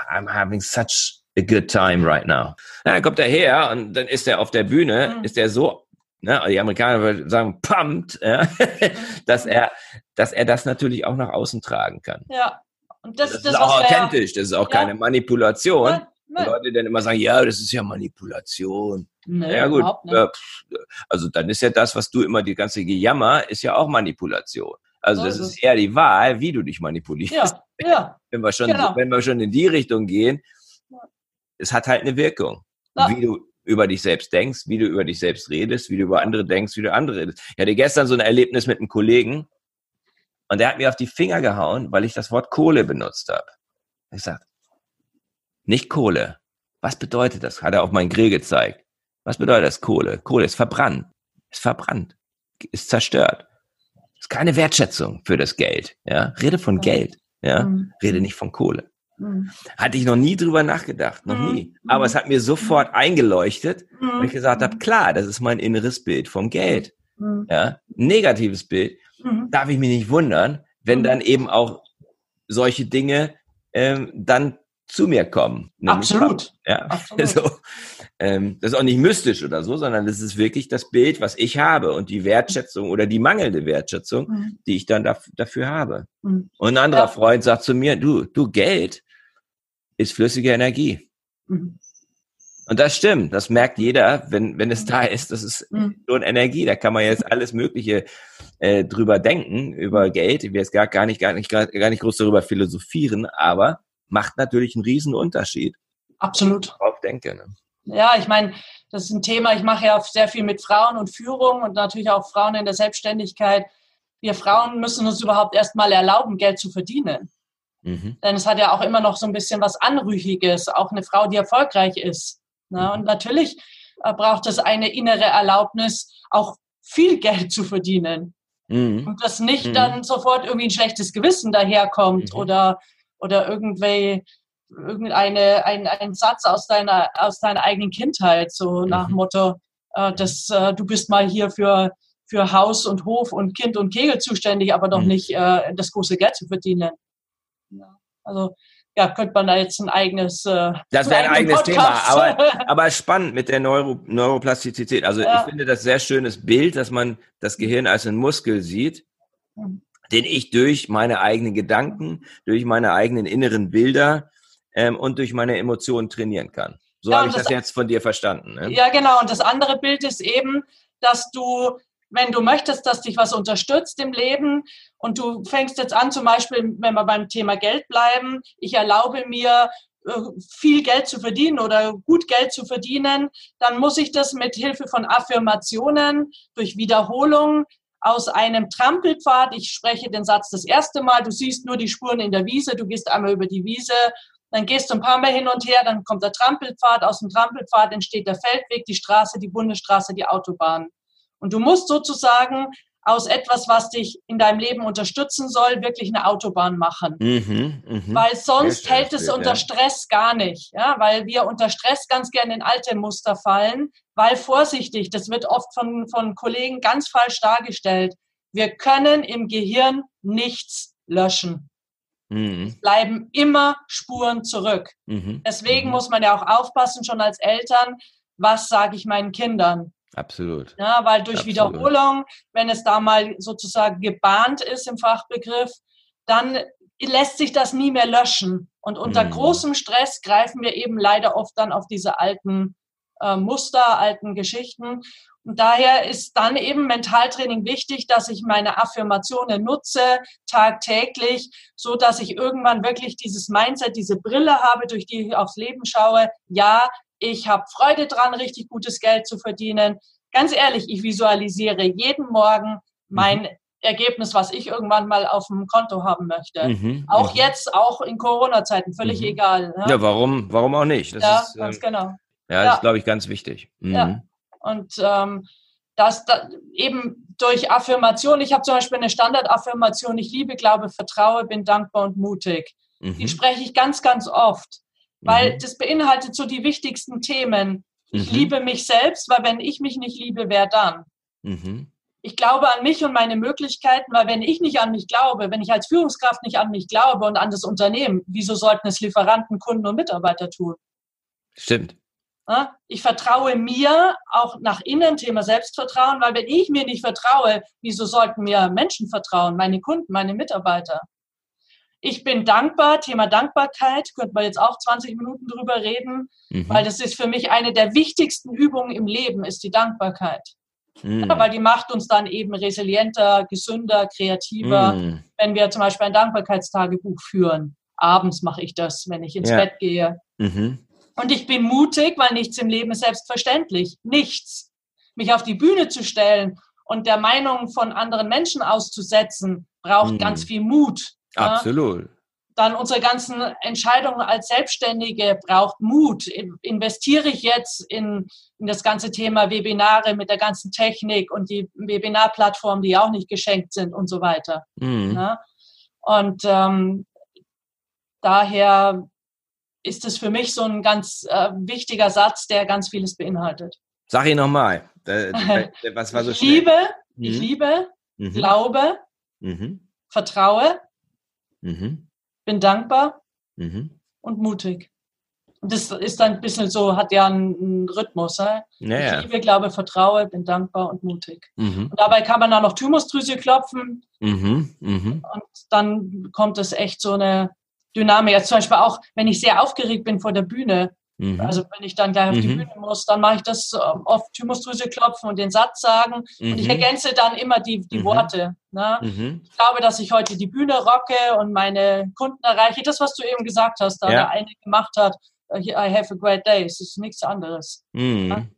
I'm having such a good time right now. Dann kommt er her und dann ist er auf der Bühne, mhm. ist er so ne, die Amerikaner würden sagen, pumped, ja, dass er, dass er das natürlich auch nach außen tragen kann. Ja, und das, das, das ist auch authentisch, das ist auch ja. keine Manipulation. Ja, nein. Leute dann immer sagen, ja, das ist ja Manipulation. Nee, ja gut, also dann ist ja das, was du immer die ganze Gejammer, ist ja auch Manipulation. Also so das ist, ist eher die Wahl, wie du dich manipulierst. Ja, ja. wenn wir schon, genau. wenn wir schon in die Richtung gehen, es hat halt eine Wirkung. Ja. Wie du über dich selbst denkst, wie du über dich selbst redest, wie du über andere denkst, wie du andere redest. Ich hatte gestern so ein Erlebnis mit einem Kollegen, und der hat mir auf die Finger gehauen, weil ich das Wort Kohle benutzt habe. Ich sag, nicht Kohle. Was bedeutet das? Hat er auf meinen Grill gezeigt. Was bedeutet das Kohle? Kohle ist verbrannt. Ist verbrannt. Ist zerstört. Ist keine Wertschätzung für das Geld. Ja, rede von Geld. Ja, mhm. rede nicht von Kohle. Mhm. Hatte ich noch nie drüber nachgedacht, noch nie. Mhm. Aber es hat mir sofort eingeleuchtet, weil ich gesagt habe, klar, das ist mein inneres Bild vom Geld. Ja, negatives Bild mhm. darf ich mich nicht wundern, wenn mhm. dann eben auch solche Dinge ähm, dann zu mir kommen. Absolut. Ja, Absolut. So, ähm, das ist auch nicht mystisch oder so, sondern das ist wirklich das Bild, was ich habe und die Wertschätzung oder die mangelnde Wertschätzung, mhm. die ich dann dafür, dafür habe. Mhm. Und ein anderer ja. Freund sagt zu mir, du, du Geld ist flüssige Energie. Mhm. Und das stimmt, das merkt jeder, wenn, wenn es da ist. Das ist mhm. schon Energie. Da kann man jetzt alles Mögliche äh, drüber denken, über Geld. Ich will jetzt gar, gar, nicht, gar, nicht, gar, gar nicht groß darüber philosophieren, aber macht natürlich einen riesen Unterschied. Absolut. Auf denke. Ne? Ja, ich meine, das ist ein Thema, ich mache ja sehr viel mit Frauen und Führung und natürlich auch Frauen in der Selbstständigkeit. Wir Frauen müssen uns überhaupt erstmal erlauben, Geld zu verdienen. Mhm. Denn es hat ja auch immer noch so ein bisschen was Anrüchiges, auch eine Frau, die erfolgreich ist Ne? Und natürlich äh, braucht es eine innere Erlaubnis, auch viel Geld zu verdienen. Mhm. Und dass nicht mhm. dann sofort irgendwie ein schlechtes Gewissen daherkommt mhm. oder, oder irgendwie irgendeine ein, ein Satz aus deiner aus deiner eigenen Kindheit so nach mhm. Motto äh, dass äh, du bist mal hier für für Haus und Hof und Kind und Kegel zuständig aber doch mhm. nicht äh, das große Geld zu verdienen ja. also ja, könnte man da jetzt ein eigenes. Äh, das wäre ein eigenes Podcast. Thema, aber, aber spannend mit der Neuro, Neuroplastizität. Also ja. ich finde das sehr schönes Bild, dass man das Gehirn als einen Muskel sieht, mhm. den ich durch meine eigenen Gedanken, durch meine eigenen inneren Bilder ähm, und durch meine Emotionen trainieren kann. So ja, habe ich das, das jetzt von dir verstanden. Ne? Ja, genau. Und das andere Bild ist eben, dass du wenn du möchtest, dass dich was unterstützt im Leben und du fängst jetzt an, zum Beispiel, wenn wir beim Thema Geld bleiben, ich erlaube mir, äh, viel Geld zu verdienen oder gut Geld zu verdienen, dann muss ich das mit Hilfe von Affirmationen, durch Wiederholung aus einem Trampelpfad, ich spreche den Satz das erste Mal, du siehst nur die Spuren in der Wiese, du gehst einmal über die Wiese, dann gehst du ein paar Mal hin und her, dann kommt der Trampelpfad, aus dem Trampelpfad entsteht der Feldweg, die Straße, die Bundesstraße, die Autobahn. Und du musst sozusagen aus etwas, was dich in deinem Leben unterstützen soll, wirklich eine Autobahn machen. Mhm, mh. Weil sonst hält es unter ja. Stress gar nicht. Ja? Weil wir unter Stress ganz gerne in alte Muster fallen. Weil vorsichtig, das wird oft von, von Kollegen ganz falsch dargestellt. Wir können im Gehirn nichts löschen. Mhm. Es bleiben immer Spuren zurück. Mhm. Deswegen mhm. muss man ja auch aufpassen, schon als Eltern, was sage ich meinen Kindern? Absolut. Ja, weil durch Absolut. Wiederholung, wenn es da mal sozusagen gebahnt ist im Fachbegriff, dann lässt sich das nie mehr löschen. Und unter mhm. großem Stress greifen wir eben leider oft dann auf diese alten äh, Muster, alten Geschichten. Und daher ist dann eben Mentaltraining wichtig, dass ich meine Affirmationen nutze tagtäglich, so dass ich irgendwann wirklich dieses Mindset, diese Brille habe, durch die ich aufs Leben schaue. Ja, ich habe Freude dran, richtig gutes Geld zu verdienen. Ganz ehrlich, ich visualisiere jeden Morgen mein mhm. Ergebnis, was ich irgendwann mal auf dem Konto haben möchte. Mhm, auch mhm. jetzt, auch in Corona-Zeiten, völlig mhm. egal. Ne? Ja, warum, warum auch nicht? Das ja, ist, ganz ähm, genau. Ja, das ja. ist, glaube ich, ganz wichtig. Mhm. Ja. Und ähm, das, das eben durch Affirmation, ich habe zum Beispiel eine Standardaffirmation, ich liebe, glaube, vertraue, bin dankbar und mutig. Die mhm. spreche ich ganz, ganz oft, weil mhm. das beinhaltet so die wichtigsten Themen. Ich mhm. liebe mich selbst, weil wenn ich mich nicht liebe, wer dann? Mhm. Ich glaube an mich und meine Möglichkeiten, weil wenn ich nicht an mich glaube, wenn ich als Führungskraft nicht an mich glaube und an das Unternehmen, wieso sollten es Lieferanten, Kunden und Mitarbeiter tun? Stimmt. Ich vertraue mir auch nach innen, Thema Selbstvertrauen, weil wenn ich mir nicht vertraue, wieso sollten mir Menschen vertrauen, meine Kunden, meine Mitarbeiter? Ich bin dankbar, Thema Dankbarkeit, könnten wir jetzt auch 20 Minuten drüber reden, mhm. weil das ist für mich eine der wichtigsten Übungen im Leben, ist die Dankbarkeit. Mhm. Ja, weil die macht uns dann eben resilienter, gesünder, kreativer, mhm. wenn wir zum Beispiel ein Dankbarkeitstagebuch führen. Abends mache ich das, wenn ich ins ja. Bett gehe. Mhm. Und ich bin mutig, weil nichts im Leben ist selbstverständlich. Nichts. Mich auf die Bühne zu stellen und der Meinung von anderen Menschen auszusetzen, braucht mhm. ganz viel Mut. Absolut. Dann unsere ganzen Entscheidungen als Selbstständige braucht Mut. Investiere ich jetzt in, in das ganze Thema Webinare mit der ganzen Technik und die Webinarplattformen, die auch nicht geschenkt sind und so weiter. Mhm. Ja? Und ähm, daher ist es für mich so ein ganz äh, wichtiger Satz, der ganz vieles beinhaltet. Sag ihn nochmal. Was war so ich liebe, mhm. ich liebe, mhm. glaube, mhm. vertraue, mhm. bin dankbar mhm. und mutig. Und das ist dann ein bisschen so, hat ja einen, Rhythmus. Äh? Naja. Ich liebe, glaube, vertraue, bin dankbar und mutig. Mhm. Und dabei kann man dann noch Thymusdrüse klopfen. Und dann kommt es echt so eine Dynamik. Also zum Beispiel auch, wenn ich sehr aufgeregt bin vor der Bühne, mhm. also wenn ich dann gleich auf die mhm. Bühne muss, dann mache ich das oft Thymusdrüse klopfen und den Satz sagen und ich mhm. ergänze dann immer die, die mhm. Worte. Ne? Ich glaube, dass ich heute die Bühne rocke und meine Kunden erreiche. Das, was du eben gesagt hast, da ja. der eine gemacht hat, uh, I have a great day. Es ist nichts anderes. Ne?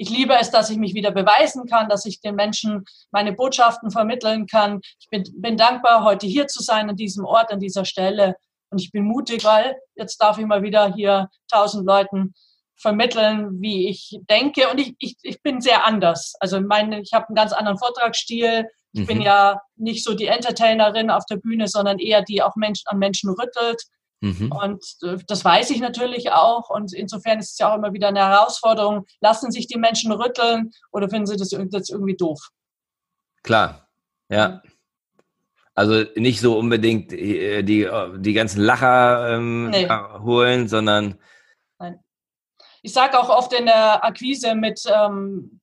Ich liebe es, dass ich mich wieder beweisen kann, dass ich den Menschen meine Botschaften vermitteln kann. Ich bin, bin dankbar, heute hier zu sein, an diesem Ort, an dieser Stelle. Und ich bin mutig, weil jetzt darf ich mal wieder hier tausend Leuten vermitteln, wie ich denke. Und ich, ich, ich bin sehr anders. Also meine, ich habe einen ganz anderen Vortragsstil. Ich mhm. bin ja nicht so die Entertainerin auf der Bühne, sondern eher die auch Menschen, an Menschen rüttelt. Mhm. Und äh, das weiß ich natürlich auch. Und insofern ist es ja auch immer wieder eine Herausforderung. Lassen sich die Menschen rütteln oder finden sie das, das irgendwie doof? Klar, ja. Also nicht so unbedingt äh, die, die ganzen Lacher ähm, nee. holen, sondern. Nein. Ich sage auch oft in der Akquise mit ähm,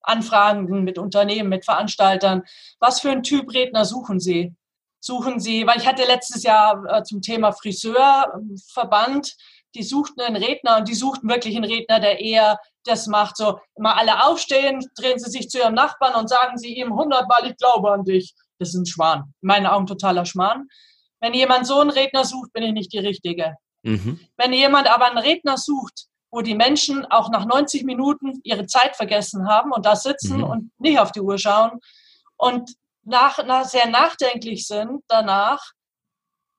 Anfragen, mit Unternehmen, mit Veranstaltern, was für einen Typ Redner suchen Sie? Suchen Sie, weil ich hatte letztes Jahr äh, zum Thema Friseurverband, die suchten einen Redner und die suchten wirklich einen Redner, der eher das macht, so immer alle aufstehen, drehen Sie sich zu Ihrem Nachbarn und sagen Sie ihm hundertmal, ich glaube an dich das ist ein Schwan. In meinen Augen totaler Schwan. Wenn jemand so einen Redner sucht, bin ich nicht die Richtige. Mhm. Wenn jemand aber einen Redner sucht, wo die Menschen auch nach 90 Minuten ihre Zeit vergessen haben und da sitzen mhm. und nicht auf die Uhr schauen und nach, nach, sehr nachdenklich sind danach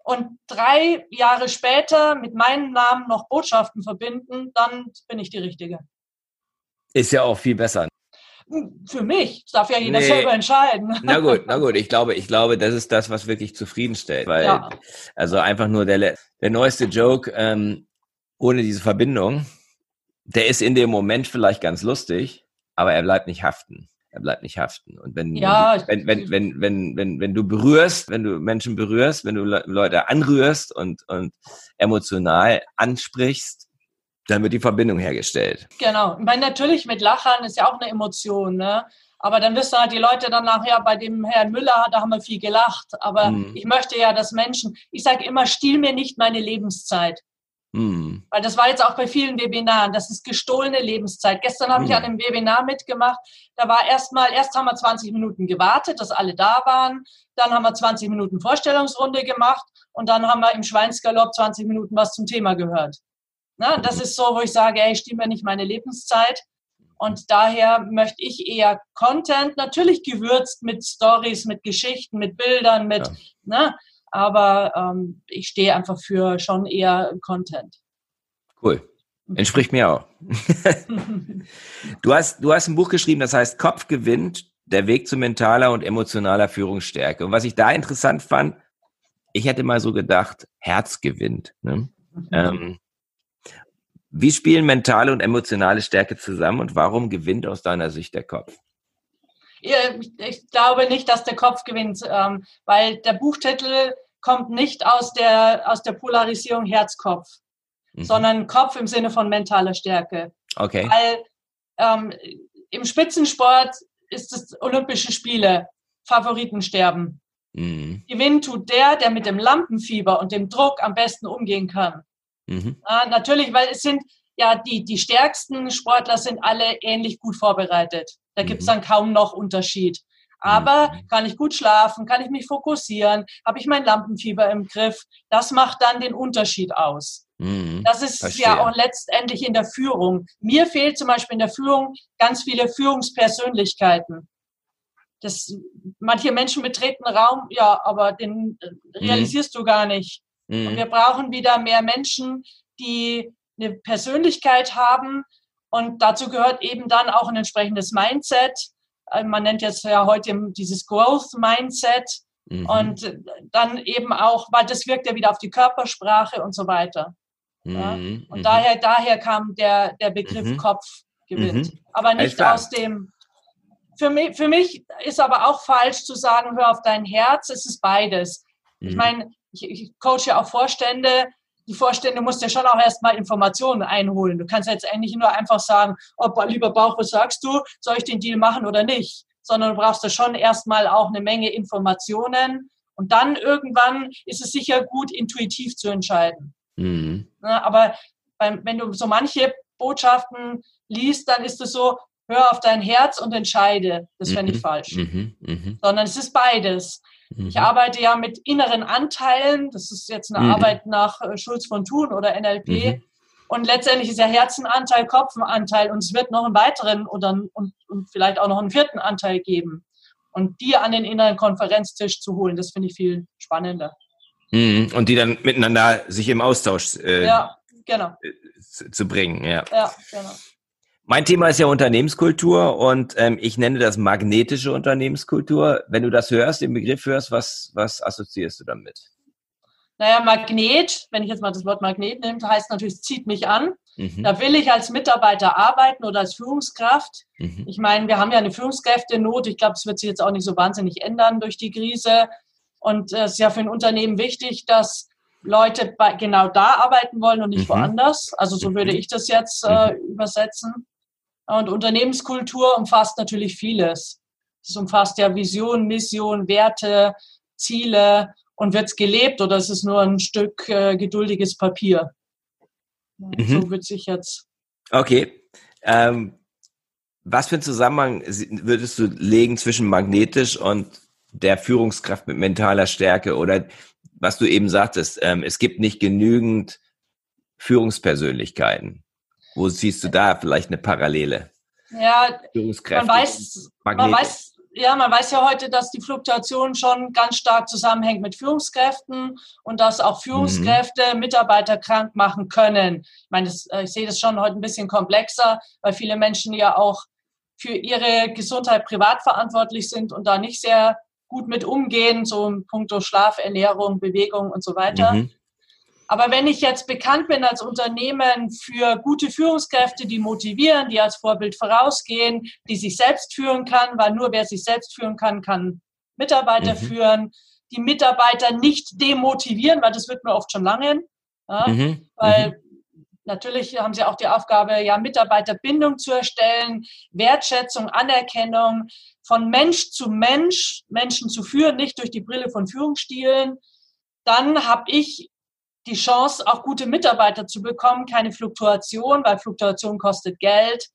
und drei Jahre später mit meinem Namen noch Botschaften verbinden, dann bin ich die Richtige. Ist ja auch viel besser für mich. Das darf ja jeder nee. selber entscheiden. Na gut, na gut. Ich glaube, ich glaube, das ist das, was wirklich zufriedenstellt. Weil, ja. also einfach nur der, der neueste Joke, ähm, ohne diese Verbindung, der ist in dem Moment vielleicht ganz lustig, aber er bleibt nicht haften. er bleibt nicht haften. Und wenn, ja, wenn, wenn, wenn, wenn, wenn, wenn du berührst, wenn du Menschen berührst, wenn du Leute anrührst und, und emotional ansprichst, dann wird die Verbindung hergestellt. Genau. Ich meine, natürlich mit Lachern ist ja auch eine Emotion, ne? Aber dann wissen halt die Leute dann nachher, bei dem Herrn Müller, da haben wir viel gelacht. Aber mhm. ich möchte ja, dass Menschen, ich sage immer, stiehl mir nicht meine Lebenszeit. Mhm. Weil das war jetzt auch bei vielen Webinaren, das ist gestohlene Lebenszeit. Gestern habe mhm. ich an einem Webinar mitgemacht, da war erstmal, erst haben wir 20 Minuten gewartet, dass alle da waren, dann haben wir 20 Minuten Vorstellungsrunde gemacht und dann haben wir im Schweinsgalopp 20 Minuten was zum Thema gehört. Na, das mhm. ist so, wo ich sage, ey, stimme mir nicht meine Lebenszeit. Und daher möchte ich eher Content, natürlich gewürzt mit Stories, mit Geschichten, mit Bildern, mit, ja. ne, aber ähm, ich stehe einfach für schon eher Content. Cool. Entspricht mir auch. du, hast, du hast ein Buch geschrieben, das heißt Kopf gewinnt, der Weg zu mentaler und emotionaler Führungsstärke. Und was ich da interessant fand, ich hätte mal so gedacht, Herz gewinnt. Ne? Mhm. Ähm, wie spielen mentale und emotionale Stärke zusammen und warum gewinnt aus deiner Sicht der Kopf? ich glaube nicht, dass der Kopf gewinnt, ähm, weil der Buchtitel kommt nicht aus der, aus der Polarisierung Herz-Kopf, mhm. sondern Kopf im Sinne von mentaler Stärke. Okay. Weil ähm, im Spitzensport ist es Olympische Spiele, Favoriten sterben. Mhm. Gewinnen tut der, der mit dem Lampenfieber und dem Druck am besten umgehen kann. Mhm. Ja, natürlich, weil es sind ja die, die stärksten Sportler sind alle ähnlich gut vorbereitet. Da mhm. gibt es dann kaum noch Unterschied. Aber mhm. kann ich gut schlafen, kann ich mich fokussieren, habe ich mein Lampenfieber im Griff, das macht dann den Unterschied aus. Mhm. Das ist Verstehe. ja auch letztendlich in der Führung. Mir fehlt zum Beispiel in der Führung ganz viele Führungspersönlichkeiten. Das, manche Menschen betreten Raum, ja, aber den äh, mhm. realisierst mhm. du gar nicht. Und mhm. wir brauchen wieder mehr Menschen, die eine Persönlichkeit haben. Und dazu gehört eben dann auch ein entsprechendes Mindset. Äh, man nennt jetzt ja heute dieses Growth Mindset. Mhm. Und dann eben auch, weil das wirkt ja wieder auf die Körpersprache und so weiter. Ja? Mhm. Und mhm. daher, daher kam der, der Begriff mhm. Kopf gewinnt. Mhm. Aber nicht aus dem, für mich, für mich ist aber auch falsch zu sagen, hör auf dein Herz, es ist beides. Ich meine, ich, ich coache auch Vorstände, die Vorstände musst ja schon auch erstmal Informationen einholen. Du kannst jetzt eigentlich nur einfach sagen, oh, lieber Bauch, was sagst du? Soll ich den Deal machen oder nicht? Sondern du brauchst da schon erstmal auch eine Menge Informationen. Und dann irgendwann ist es sicher gut, intuitiv zu entscheiden. Mhm. aber beim, wenn du so manche Botschaften liest, dann ist es so, hör auf dein Herz und entscheide. Das fände ich mhm. falsch. Mhm. Mhm. Sondern es ist beides. Mhm. Ich arbeite ja mit inneren Anteilen. Das ist jetzt eine mhm. Arbeit nach äh, Schulz von Thun oder NLP. Mhm. Und letztendlich ist ja Herzenanteil, Kopfenanteil und es wird noch einen weiteren oder und, und vielleicht auch noch einen vierten Anteil geben. Und die an den inneren Konferenztisch zu holen, das finde ich viel spannender. Mhm. Und die dann miteinander sich im Austausch äh, ja, genau. Äh, zu, zu bringen. Ja, ja genau. Mein Thema ist ja Unternehmenskultur und ähm, ich nenne das magnetische Unternehmenskultur. Wenn du das hörst, den Begriff hörst, was, was assoziierst du damit? Naja, Magnet, wenn ich jetzt mal das Wort Magnet nehme, heißt natürlich, es zieht mich an. Mhm. Da will ich als Mitarbeiter arbeiten oder als Führungskraft. Mhm. Ich meine, wir haben ja eine Führungskräftenot. Ich glaube, es wird sich jetzt auch nicht so wahnsinnig ändern durch die Krise. Und es ist ja für ein Unternehmen wichtig, dass Leute bei, genau da arbeiten wollen und nicht mhm. woanders. Also so würde mhm. ich das jetzt äh, mhm. übersetzen. Und Unternehmenskultur umfasst natürlich vieles. Es umfasst ja Vision, Mission, Werte, Ziele und wird es gelebt oder ist es nur ein Stück äh, geduldiges Papier? Mhm. So wird sich jetzt. Okay. Ähm, was für einen Zusammenhang würdest du legen zwischen magnetisch und der Führungskraft mit mentaler Stärke oder was du eben sagtest, ähm, es gibt nicht genügend Führungspersönlichkeiten. Wo siehst du da vielleicht eine Parallele? Ja, man weiß, man weiß, ja, man weiß ja heute, dass die Fluktuation schon ganz stark zusammenhängt mit Führungskräften und dass auch Führungskräfte mhm. Mitarbeiter krank machen können. Ich meine, das, äh, ich sehe das schon heute ein bisschen komplexer, weil viele Menschen ja auch für ihre Gesundheit privat verantwortlich sind und da nicht sehr gut mit umgehen, so im Punkto Schlaf, Ernährung, Bewegung und so weiter. Mhm. Aber wenn ich jetzt bekannt bin als Unternehmen für gute Führungskräfte, die motivieren, die als Vorbild vorausgehen, die sich selbst führen kann, weil nur wer sich selbst führen kann, kann Mitarbeiter mhm. führen, die Mitarbeiter nicht demotivieren, weil das wird mir oft schon lange. Ja, mhm. Weil mhm. natürlich haben sie auch die Aufgabe, ja, Mitarbeiterbindung zu erstellen, Wertschätzung, Anerkennung von Mensch zu Mensch, Menschen zu führen, nicht durch die Brille von Führungsstilen. Dann habe ich die Chance, auch gute Mitarbeiter zu bekommen, keine Fluktuation, weil Fluktuation kostet Geld.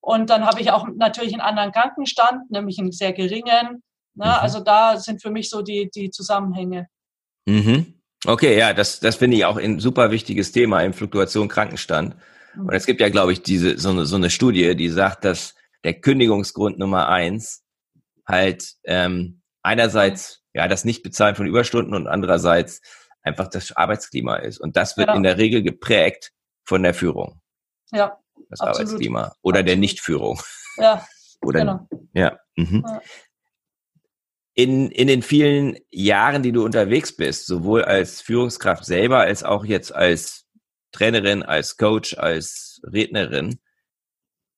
Und dann habe ich auch natürlich einen anderen Krankenstand, nämlich einen sehr geringen. Ne? Mhm. Also da sind für mich so die, die Zusammenhänge. Mhm. Okay, ja, das, das finde ich auch ein super wichtiges Thema im Fluktuation Krankenstand. Und es gibt ja, glaube ich, diese, so eine, so eine Studie, die sagt, dass der Kündigungsgrund Nummer eins halt ähm, einerseits ja das Nichtbezahlen von Überstunden und andererseits einfach das Arbeitsklima ist. Und das wird ja. in der Regel geprägt von der Führung. Ja. Das absolut. Arbeitsklima. Oder absolut. der Nichtführung. Ja. Oder, genau. ja. Mhm. ja. In, in den vielen Jahren, die du unterwegs bist, sowohl als Führungskraft selber als auch jetzt als Trainerin, als Coach, als Rednerin,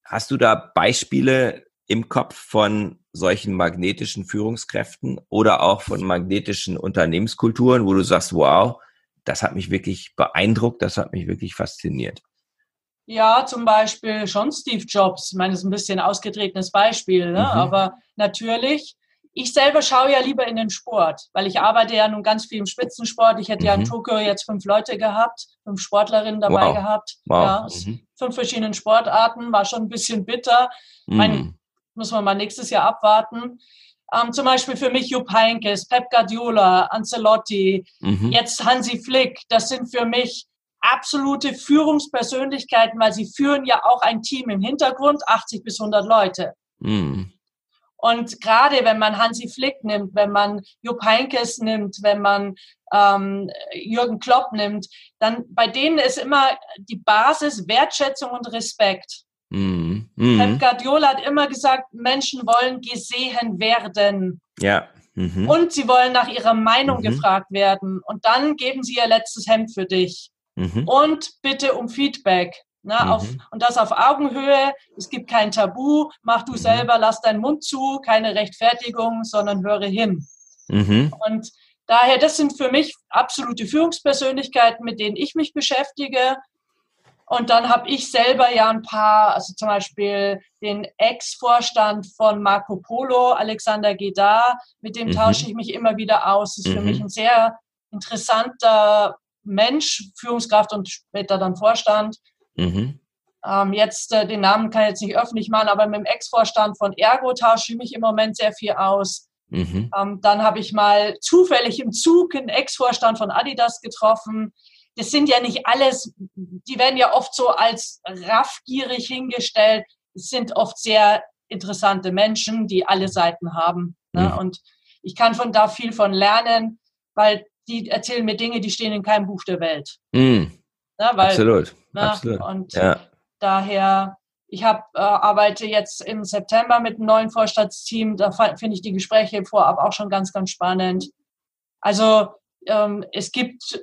hast du da Beispiele im Kopf von solchen magnetischen Führungskräften oder auch von magnetischen Unternehmenskulturen, wo du sagst, wow, das hat mich wirklich beeindruckt, das hat mich wirklich fasziniert? Ja, zum Beispiel schon Steve Jobs. Ich meine, das ist ein bisschen ausgetretenes Beispiel, ne? Mhm. aber natürlich. Ich selber schaue ja lieber in den Sport, weil ich arbeite ja nun ganz viel im Spitzensport. Ich hätte mhm. ja in mhm. Tokio jetzt fünf Leute gehabt, fünf Sportlerinnen dabei wow. gehabt. Wow. Ja, mhm. fünf verschiedenen Sportarten, war schon ein bisschen bitter. Mein, mhm müssen wir mal nächstes Jahr abwarten. Ähm, zum Beispiel für mich Jupp Heynckes, Pep Guardiola, Ancelotti, mhm. jetzt Hansi Flick. Das sind für mich absolute Führungspersönlichkeiten, weil sie führen ja auch ein Team im Hintergrund, 80 bis 100 Leute. Mhm. Und gerade wenn man Hansi Flick nimmt, wenn man Jupp Heynckes nimmt, wenn man ähm, Jürgen Klopp nimmt, dann bei denen ist immer die Basis Wertschätzung und Respekt. Mhm. Mhm. Pep Guardiola hat immer gesagt, Menschen wollen gesehen werden. Ja. Mhm. Und sie wollen nach ihrer Meinung mhm. gefragt werden. Und dann geben sie ihr letztes Hemd für dich. Mhm. Und bitte um Feedback. Na, ne, auf, mhm. und das auf Augenhöhe. Es gibt kein Tabu. Mach du selber, lass deinen Mund zu. Keine Rechtfertigung, sondern höre hin. Und daher, das sind für mich absolute Führungspersönlichkeiten, mit denen ich mich beschäftige. Und dann habe ich selber ja ein paar, also zum Beispiel den Ex-Vorstand von Marco Polo, Alexander Gedar, mit dem mhm. tausche ich mich immer wieder aus. Das ist mhm. für mich ein sehr interessanter Mensch, Führungskraft und später dann Vorstand. Mhm. Ähm, jetzt, äh, den Namen kann ich jetzt nicht öffentlich machen, aber mit dem Ex-Vorstand von Ergo tausche ich mich im Moment sehr viel aus. Mhm. Ähm, dann habe ich mal zufällig im Zug einen Ex-Vorstand von Adidas getroffen das sind ja nicht alles, die werden ja oft so als raffgierig hingestellt. Es sind oft sehr interessante Menschen, die alle Seiten haben. Ne? Mhm. Und ich kann von da viel von lernen, weil die erzählen mir Dinge, die stehen in keinem Buch der Welt. Mhm. Ne? Weil, Absolut. Ne? Absolut. Und ja. daher, ich hab, äh, arbeite jetzt im September mit einem neuen Vorstandsteam. Da finde ich die Gespräche vorab auch schon ganz, ganz spannend. Also ähm, es gibt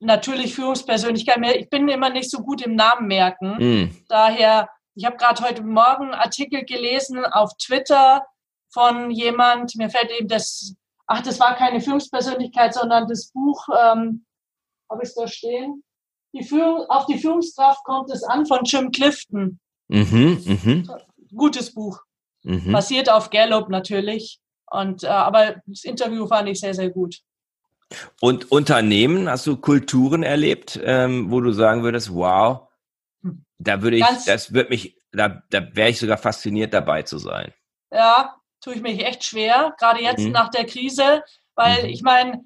natürlich Führungspersönlichkeit. Ich bin immer nicht so gut im Namen merken. Mm. Daher, ich habe gerade heute Morgen einen Artikel gelesen auf Twitter von jemand, mir fällt eben das, ach, das war keine Führungspersönlichkeit, sondern das Buch, ähm, habe ich es da stehen? Die Führung, auf die Führungskraft kommt es an von Jim Clifton. Mhm, mh. Gutes Buch. Mhm. Basiert auf Gallup natürlich. Und, äh, aber das Interview fand ich sehr, sehr gut. Und Unternehmen, hast du Kulturen erlebt, ähm, wo du sagen würdest, wow, da würde ich, Ganz, das würde mich, da, da wäre ich sogar fasziniert dabei zu sein. Ja, tue ich mich echt schwer, gerade jetzt mhm. nach der Krise, weil mhm. ich meine,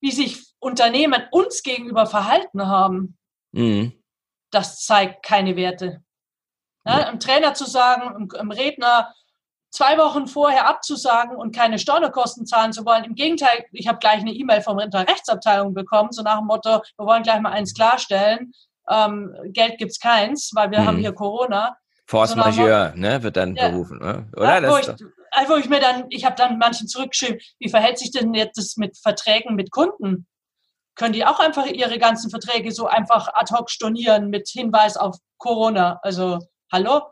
wie sich Unternehmen uns gegenüber verhalten haben, mhm. das zeigt keine Werte. Ja, ja. Einem Trainer zu sagen, einem Redner, zwei Wochen vorher abzusagen und keine Steuerkosten zahlen zu wollen. Im Gegenteil, ich habe gleich eine E-Mail vom Rechtsabteilung bekommen, so nach dem Motto, wir wollen gleich mal eins klarstellen, ähm, Geld gibt's keins, weil wir hm. haben hier Corona. Force so Majeure, ne, wird dann ja, berufen, ne? oder? Ja, wo ich, also ich mir dann, ich habe dann manchen zurückgeschrieben, wie verhält sich denn jetzt das mit Verträgen mit Kunden? können die auch einfach ihre ganzen Verträge so einfach ad hoc stornieren mit Hinweis auf Corona. Also, hallo?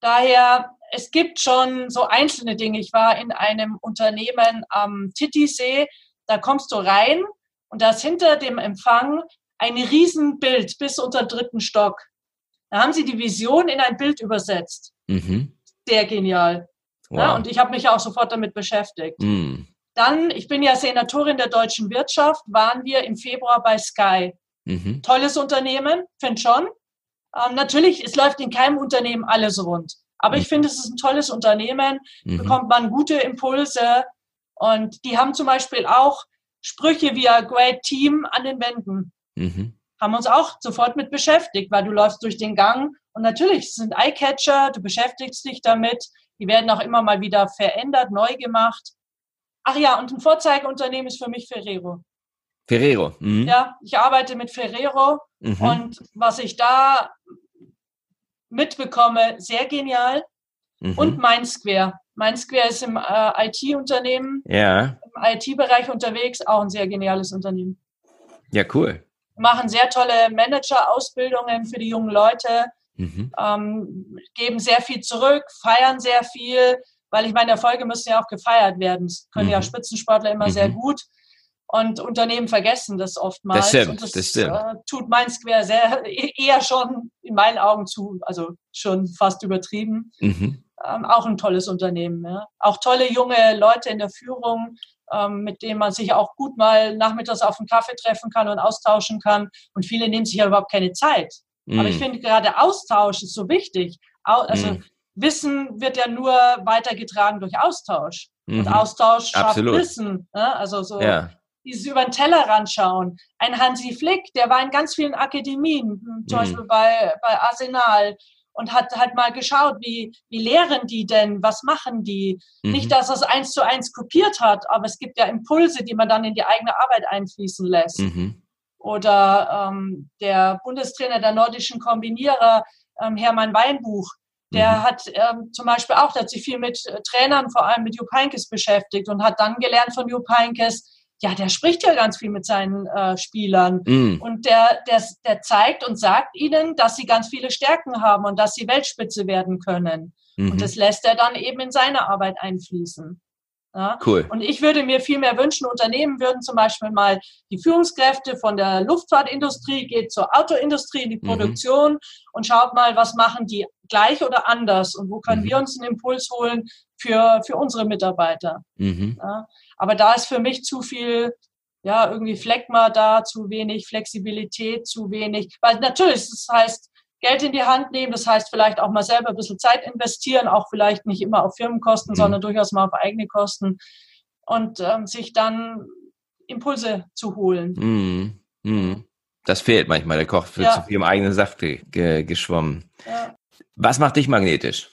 Daher, es gibt schon so einzelne Dinge. Ich war in einem Unternehmen am Titisee, da kommst du rein und da ist hinter dem Empfang ein Riesenbild bis unter dritten Stock. Da haben sie die Vision in ein Bild übersetzt. Mhm. Sehr genial. Wow. Ja, und ich habe mich auch sofort damit beschäftigt. Mhm. Dann, ich bin ja Senatorin der deutschen Wirtschaft, waren wir im Februar bei Sky. Mhm. Tolles Unternehmen, finde schon. Ähm, natürlich, es läuft in keinem Unternehmen alles rund. Aber mhm. ich finde, es ist ein tolles Unternehmen, mhm. bekommt man gute Impulse. Und die haben zum Beispiel auch Sprüche wie a great team an den Wänden. Mhm. Haben uns auch sofort mit beschäftigt, weil du läufst durch den Gang und natürlich, sind Eyecatcher, du beschäftigst dich damit. Die werden auch immer mal wieder verändert, neu gemacht. Ach ja, und ein Vorzeigeunternehmen ist für mich Ferrero. Ferrero. Mhm. Ja, ich arbeite mit Ferrero mhm. und was ich da mitbekomme, sehr genial. Mhm. Und MindSquare. MindSquare ist im äh, IT-Unternehmen, ja. im IT-Bereich unterwegs, auch ein sehr geniales Unternehmen. Ja, cool. Machen sehr tolle Manager-Ausbildungen für die jungen Leute, mhm. ähm, geben sehr viel zurück, feiern sehr viel, weil ich meine, Erfolge müssen ja auch gefeiert werden. Das können mhm. ja Spitzensportler immer mhm. sehr gut. Und Unternehmen vergessen das oftmals. Das stimmt, und das, das stimmt. Äh, tut Mindsquare sehr, eher schon in meinen Augen zu, also schon fast übertrieben. Mhm. Ähm, auch ein tolles Unternehmen. Ja. Auch tolle junge Leute in der Führung, ähm, mit denen man sich auch gut mal nachmittags auf einen Kaffee treffen kann und austauschen kann. Und viele nehmen sich ja überhaupt keine Zeit. Mhm. Aber ich finde gerade Austausch ist so wichtig. Also mhm. Wissen wird ja nur weitergetragen durch Austausch. Mhm. Und Austausch schafft Absolut. Wissen. Ne? Also so ja. Dieses über den Tellerrand schauen. Ein Hansi Flick, der war in ganz vielen Akademien, hm, zum mhm. Beispiel bei, bei Arsenal und hat halt mal geschaut, wie, wie lehren die denn, was machen die. Mhm. Nicht, dass er es eins zu eins kopiert hat, aber es gibt ja Impulse, die man dann in die eigene Arbeit einfließen lässt. Mhm. Oder ähm, der Bundestrainer der nordischen Kombinierer, ähm, Hermann Weinbuch, der mhm. hat ähm, zum Beispiel auch, der hat sich viel mit äh, Trainern, vor allem mit Jupp Heynckes beschäftigt und hat dann gelernt von Jupp Heynckes, ja, der spricht ja ganz viel mit seinen äh, Spielern mhm. und der, der, der zeigt und sagt ihnen, dass sie ganz viele Stärken haben und dass sie Weltspitze werden können. Mhm. Und das lässt er dann eben in seine Arbeit einfließen. Ja? Cool. Und ich würde mir viel mehr wünschen, Unternehmen würden zum Beispiel mal die Führungskräfte von der Luftfahrtindustrie geht zur Autoindustrie in die mhm. Produktion mhm. und schaut mal, was machen die gleich oder anders und wo können mhm. wir uns einen Impuls holen für, für unsere Mitarbeiter. Mhm. Ja? Aber da ist für mich zu viel ja, irgendwie Fleckma da, zu wenig Flexibilität, zu wenig, weil natürlich, das heißt, Geld in die Hand nehmen. Das heißt, vielleicht auch mal selber ein bisschen Zeit investieren, auch vielleicht nicht immer auf Firmenkosten, mhm. sondern durchaus mal auf eigene Kosten und ähm, sich dann Impulse zu holen. Mhm. Mhm. Das fehlt manchmal. Der Koch wird ja. zu viel im eigenen Saft ge ge geschwommen. Ja. Was macht dich magnetisch?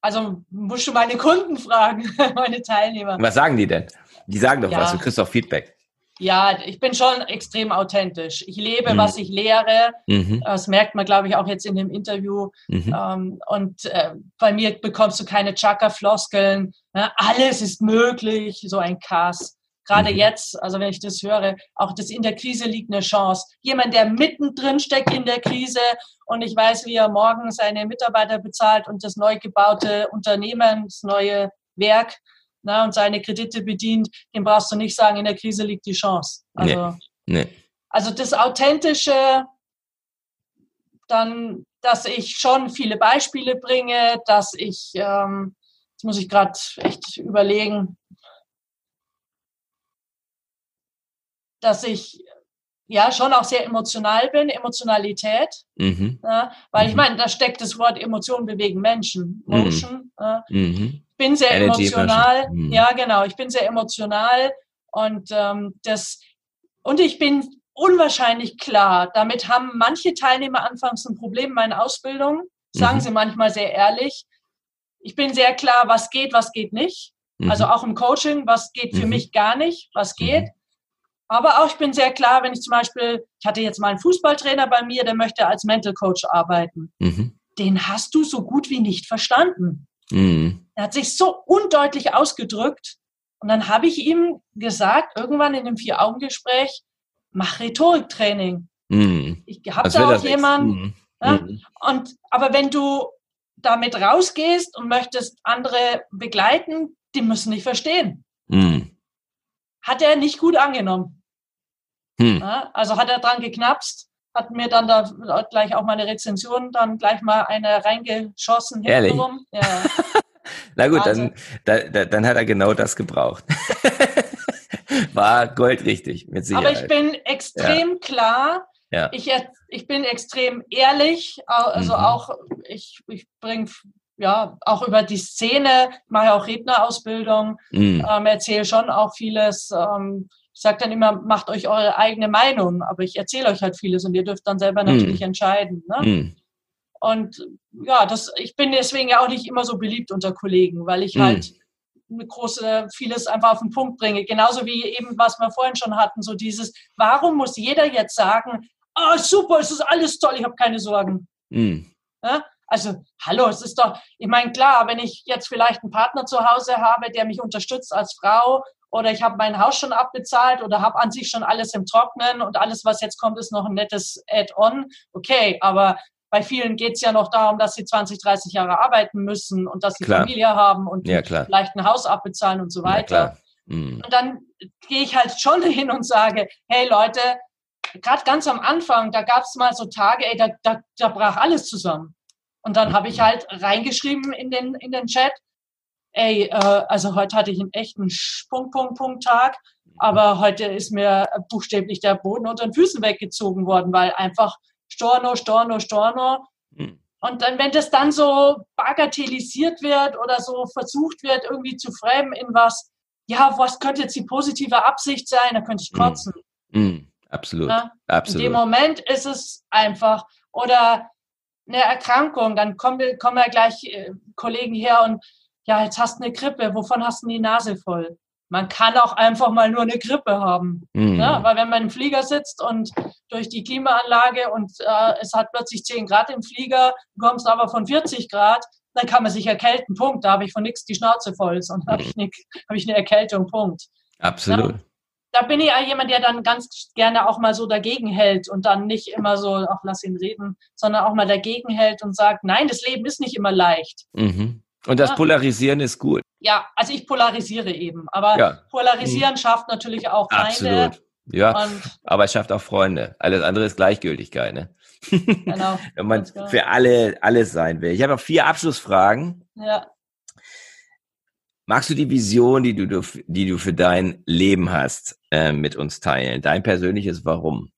Also musst du meine Kunden fragen, meine Teilnehmer. Was sagen die denn? Die sagen doch ja. was, du kriegst auch Feedback. Ja, ich bin schon extrem authentisch. Ich lebe, mhm. was ich lehre. Mhm. Das merkt man, glaube ich, auch jetzt in dem Interview. Mhm. Ähm, und äh, bei mir bekommst du keine Chaka-Floskeln. Ne? Alles ist möglich, so ein Kass. Gerade mhm. jetzt, also wenn ich das höre, auch das in der Krise liegt eine Chance. Jemand, der mittendrin steckt in der Krise und ich weiß, wie er morgen seine Mitarbeiter bezahlt und das neu gebaute Unternehmen, das neue Werk ne, und seine Kredite bedient, dem brauchst du nicht sagen, in der Krise liegt die Chance. Also, nee, nee. also das Authentische, dann, dass ich schon viele Beispiele bringe, dass ich, ähm, jetzt muss ich gerade echt überlegen, dass ich ja schon auch sehr emotional bin, Emotionalität. Mhm. Ja, weil mhm. ich meine, da steckt das Wort Emotionen bewegen Menschen, mhm. Motion. Mhm. Ja. Mhm. Ich bin sehr Energy emotional. Mhm. Ja, genau. Ich bin sehr emotional und ähm, das und ich bin unwahrscheinlich klar. Damit haben manche Teilnehmer anfangs ein Problem in meiner Ausbildung. Sagen sie manchmal sehr ehrlich. Ich bin sehr klar, was geht, was geht nicht. Also auch im Coaching, was geht für mich gar nicht, was geht. Aber auch ich bin sehr klar, wenn ich zum Beispiel, ich hatte jetzt mal einen Fußballtrainer bei mir, der möchte als Mental Coach arbeiten. Mhm. Den hast du so gut wie nicht verstanden. Mhm. Er hat sich so undeutlich ausgedrückt. Und dann habe ich ihm gesagt, irgendwann in dem Vier-Augen-Gespräch, mach Rhetoriktraining. Mhm. Ich habe da auch jemanden. Mhm. Ja, mhm. und, aber wenn du damit rausgehst und möchtest andere begleiten, die müssen nicht verstehen. Mhm. Hat er nicht gut angenommen. Hm. Ja, also hat er dran geknapst, hat mir dann da gleich auch meine Rezension dann gleich mal eine reingeschossen. Ehrlich? Ja. Na gut, dann, dann, dann hat er genau das gebraucht. War goldrichtig, mit Sicherheit. Aber ich bin extrem ja. klar. Ja. Ich, ich bin extrem ehrlich. Also mhm. auch, ich, ich bringe ja auch über die Szene, mache auch Rednerausbildung, mhm. ähm, erzähle schon auch vieles. Ähm, ich sage dann immer, macht euch eure eigene Meinung, aber ich erzähle euch halt vieles und ihr dürft dann selber mhm. natürlich entscheiden. Ne? Mhm. Und ja, das, ich bin deswegen ja auch nicht immer so beliebt unter Kollegen, weil ich mhm. halt eine große, vieles einfach auf den Punkt bringe. Genauso wie eben, was wir vorhin schon hatten, so dieses, warum muss jeder jetzt sagen, ah, oh, super, es ist alles toll, ich habe keine Sorgen. Ja? Also, hallo, es ist doch, ich meine, klar, wenn ich jetzt vielleicht einen Partner zu Hause habe, der mich unterstützt als Frau oder ich habe mein Haus schon abbezahlt oder habe an sich schon alles im Trocknen und alles, was jetzt kommt, ist noch ein nettes Add-on. Okay, aber bei vielen geht es ja noch darum, dass sie 20, 30 Jahre arbeiten müssen und dass sie klar. Familie haben und ja, vielleicht ein Haus abbezahlen und so weiter. Mhm. Und dann gehe ich halt schon hin und sage, hey Leute, gerade ganz am Anfang, da gab es mal so Tage, ey, da, da, da brach alles zusammen. Und dann habe ich halt reingeschrieben in den, in den Chat, ey, äh, also heute hatte ich einen echten Punkt, Punkt, Punkt Tag, aber heute ist mir buchstäblich der Boden unter den Füßen weggezogen worden, weil einfach Storno, Storno, Storno. Hm. Und dann, wenn das dann so bagatellisiert wird oder so versucht wird, irgendwie zu framen in was, ja, was könnte jetzt die positive Absicht sein, da könnte ich hm. kotzen. Mm, absolut. Ja? Absolut. In dem Moment ist es einfach, oder eine Erkrankung, dann kommen, kommen ja gleich äh, Kollegen her und ja, jetzt hast du eine Grippe, wovon hast du die Nase voll? Man kann auch einfach mal nur eine Grippe haben. Mhm. Ne? Weil wenn man im Flieger sitzt und durch die Klimaanlage und äh, es hat plötzlich 10 Grad im Flieger, du kommst aber von 40 Grad, dann kann man sich erkälten, Punkt. Da habe ich von nichts die Schnauze voll, sondern habe ich, eine, hab ich eine Erkältung, Punkt. Absolut. Ja? Da bin ich ja jemand, der dann ganz gerne auch mal so dagegen hält und dann nicht immer so, ach, lass ihn reden, sondern auch mal dagegen hält und sagt, nein, das Leben ist nicht immer leicht. Mhm. Und das Polarisieren ist gut. Ja, also ich polarisiere eben. Aber ja. Polarisieren mhm. schafft natürlich auch Feinde. Absolut. Ja, aber es schafft auch Freunde. Alles andere ist Gleichgültigkeit. Ne? Genau. Wenn man genau. für alle alles sein will. Ich habe noch vier Abschlussfragen. Ja. Magst du die Vision, die du, die du für dein Leben hast, äh, mit uns teilen? Dein persönliches Warum?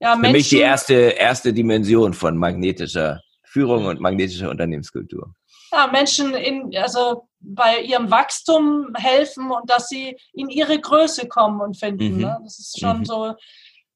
Ja, Menschen, für mich die erste, erste Dimension von magnetischer Führung und magnetischer Unternehmenskultur ja, Menschen in, also bei ihrem Wachstum helfen und dass sie in ihre Größe kommen und finden. Mhm. Ne? Das ist schon mhm. so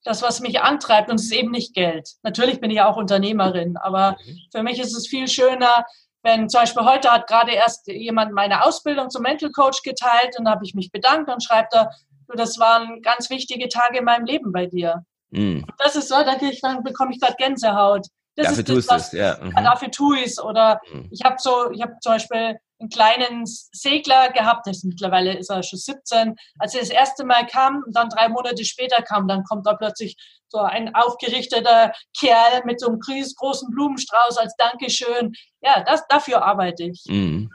das, was mich antreibt. Und es ist eben nicht Geld. Natürlich bin ich ja auch Unternehmerin, aber mhm. für mich ist es viel schöner, wenn zum Beispiel heute hat gerade erst jemand meine Ausbildung zum Mental Coach geteilt und da habe ich mich bedankt und schreibt er, du, das waren ganz wichtige Tage in meinem Leben bei dir. Mhm. Das ist so, da bekomme ich gerade Gänsehaut. Das dafür tust du es, ja. Mhm. Dafür tue ich es. Oder mhm. ich habe so, ich habe zum Beispiel einen kleinen Segler gehabt, das mittlerweile ist er schon 17. Als er das erste Mal kam und dann drei Monate später kam, dann kommt da plötzlich so ein aufgerichteter Kerl mit so einem großen Blumenstrauß als Dankeschön. Ja, das, dafür arbeite ich. Mhm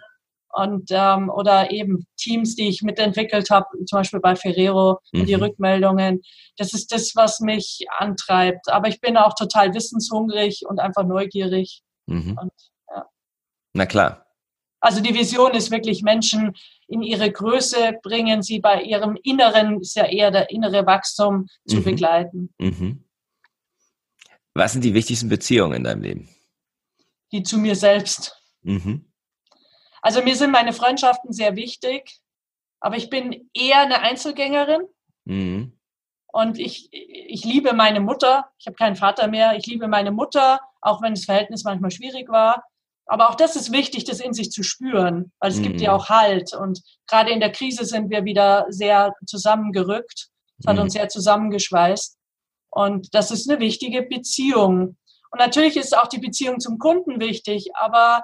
und ähm, oder eben Teams, die ich mitentwickelt habe, zum Beispiel bei Ferrero, mhm. die Rückmeldungen. Das ist das, was mich antreibt. Aber ich bin auch total wissenshungrig und einfach neugierig. Mhm. Und, ja. Na klar. Also die Vision ist wirklich Menschen in ihre Größe bringen, sie bei ihrem Inneren, ist ja eher der innere Wachstum, zu mhm. begleiten. Mhm. Was sind die wichtigsten Beziehungen in deinem Leben? Die zu mir selbst. Mhm. Also mir sind meine Freundschaften sehr wichtig, aber ich bin eher eine Einzelgängerin. Mhm. Und ich, ich liebe meine Mutter. Ich habe keinen Vater mehr. Ich liebe meine Mutter, auch wenn das Verhältnis manchmal schwierig war. Aber auch das ist wichtig, das in sich zu spüren, weil es mhm. gibt ja auch Halt. Und gerade in der Krise sind wir wieder sehr zusammengerückt. Es hat mhm. uns sehr zusammengeschweißt. Und das ist eine wichtige Beziehung. Und natürlich ist auch die Beziehung zum Kunden wichtig, aber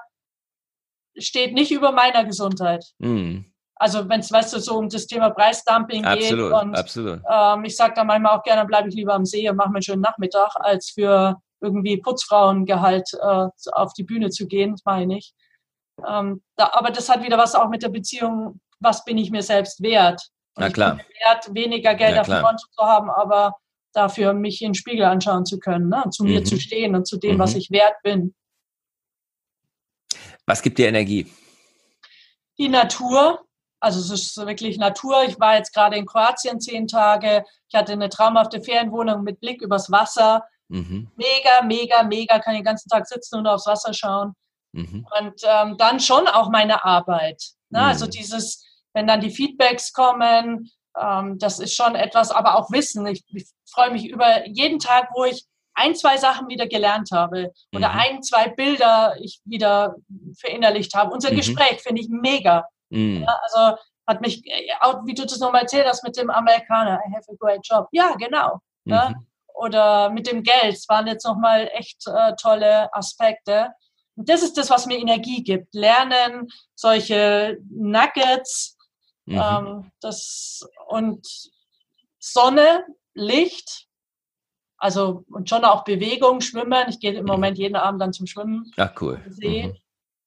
steht nicht über meiner Gesundheit. Mhm. also wenn es, weißt du, so um das Thema Preisdumping absolut, geht. Und absolut. Ähm, ich sage da manchmal auch gerne, bleibe ich lieber am See und mache mir einen schönen Nachmittag, als für irgendwie Putzfrauengehalt äh, auf die Bühne zu gehen. Das mache ich nicht. Ähm, da, aber das hat wieder was auch mit der Beziehung, was bin ich mir selbst wert? Und Na klar. wert, weniger Geld auf dem Konto zu haben, aber dafür mich in den Spiegel anschauen zu können, ne? zu mhm. mir zu stehen und zu dem, mhm. was ich wert bin. Was gibt dir Energie? Die Natur. Also es ist wirklich Natur. Ich war jetzt gerade in Kroatien zehn Tage. Ich hatte eine traumhafte Ferienwohnung mit Blick übers Wasser. Mhm. Mega, mega, mega. Kann den ganzen Tag sitzen und aufs Wasser schauen. Mhm. Und ähm, dann schon auch meine Arbeit. Ne? Also mhm. Also dieses, wenn dann die Feedbacks kommen, ähm, das ist schon etwas, aber auch Wissen. Ich, ich freue mich über jeden Tag, wo ich ein, zwei Sachen wieder gelernt habe oder mhm. ein, zwei Bilder ich wieder verinnerlicht habe. Unser mhm. Gespräch finde ich mega. Mhm. Ja, also hat mich, äh, auch wie du das nochmal erzählt hast mit dem Amerikaner, I have a great job. Ja, genau. Ja? Mhm. Oder mit dem Geld. Es waren jetzt nochmal echt äh, tolle Aspekte. Und das ist das, was mir Energie gibt. Lernen, solche Nuggets, mhm. ähm, das, und Sonne, Licht, also und schon auch Bewegung, Schwimmen. Ich gehe im mhm. Moment jeden Abend dann zum Schwimmen. Ach cool. Mhm.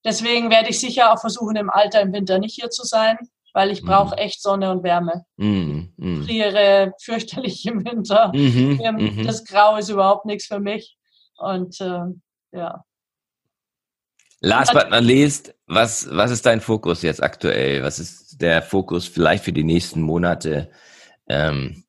Deswegen werde ich sicher auch versuchen, im Alter im Winter nicht hier zu sein, weil ich brauche mhm. echt Sonne und Wärme. Mhm. Mhm. Friere fürchterlich im Winter. Mhm. mhm. Das Grau ist überhaupt nichts für mich. Und äh, ja. Last but not least, was, was ist dein Fokus jetzt aktuell? Was ist der Fokus vielleicht für die nächsten Monate? Ähm,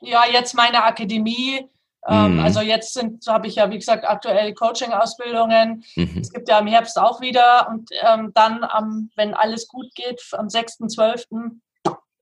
ja, jetzt meine Akademie ähm, mhm. Also jetzt sind, habe ich ja, wie gesagt, aktuell Coaching-Ausbildungen. Mhm. Es gibt ja im Herbst auch wieder. Und ähm, dann, am, wenn alles gut geht, am 6.12.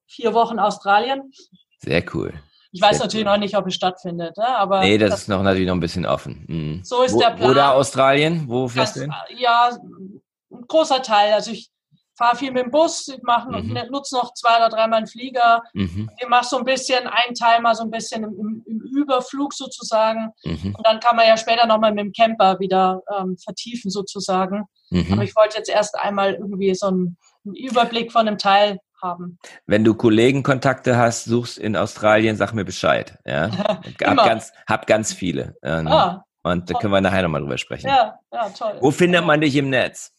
vier Wochen Australien. Sehr cool. Ich weiß Sehr natürlich cool. noch nicht, ob es stattfindet. Ne? Aber nee, das, das, ist noch natürlich noch ein bisschen offen. Mhm. So ist wo, der Plan. Oder Australien? Wo fährst du hin? Ja, ein großer Teil. Also ich fahre viel mit dem Bus, ich mache mhm. nutze noch zwei oder dreimal einen Flieger. Mhm. Ich mache so ein bisschen ein Teil mal so ein bisschen im, im Überflug sozusagen. Mhm. Und dann kann man ja später nochmal mit dem Camper wieder ähm, vertiefen sozusagen. Mhm. Aber ich wollte jetzt erst einmal irgendwie so einen, einen Überblick von einem Teil haben. Wenn du Kollegenkontakte hast, suchst in Australien, sag mir Bescheid. Ja? hab, ganz, hab ganz viele. Ähm, ah, und da können wir nachher nochmal drüber sprechen. Ja, ja, toll. Wo findet man dich im Netz?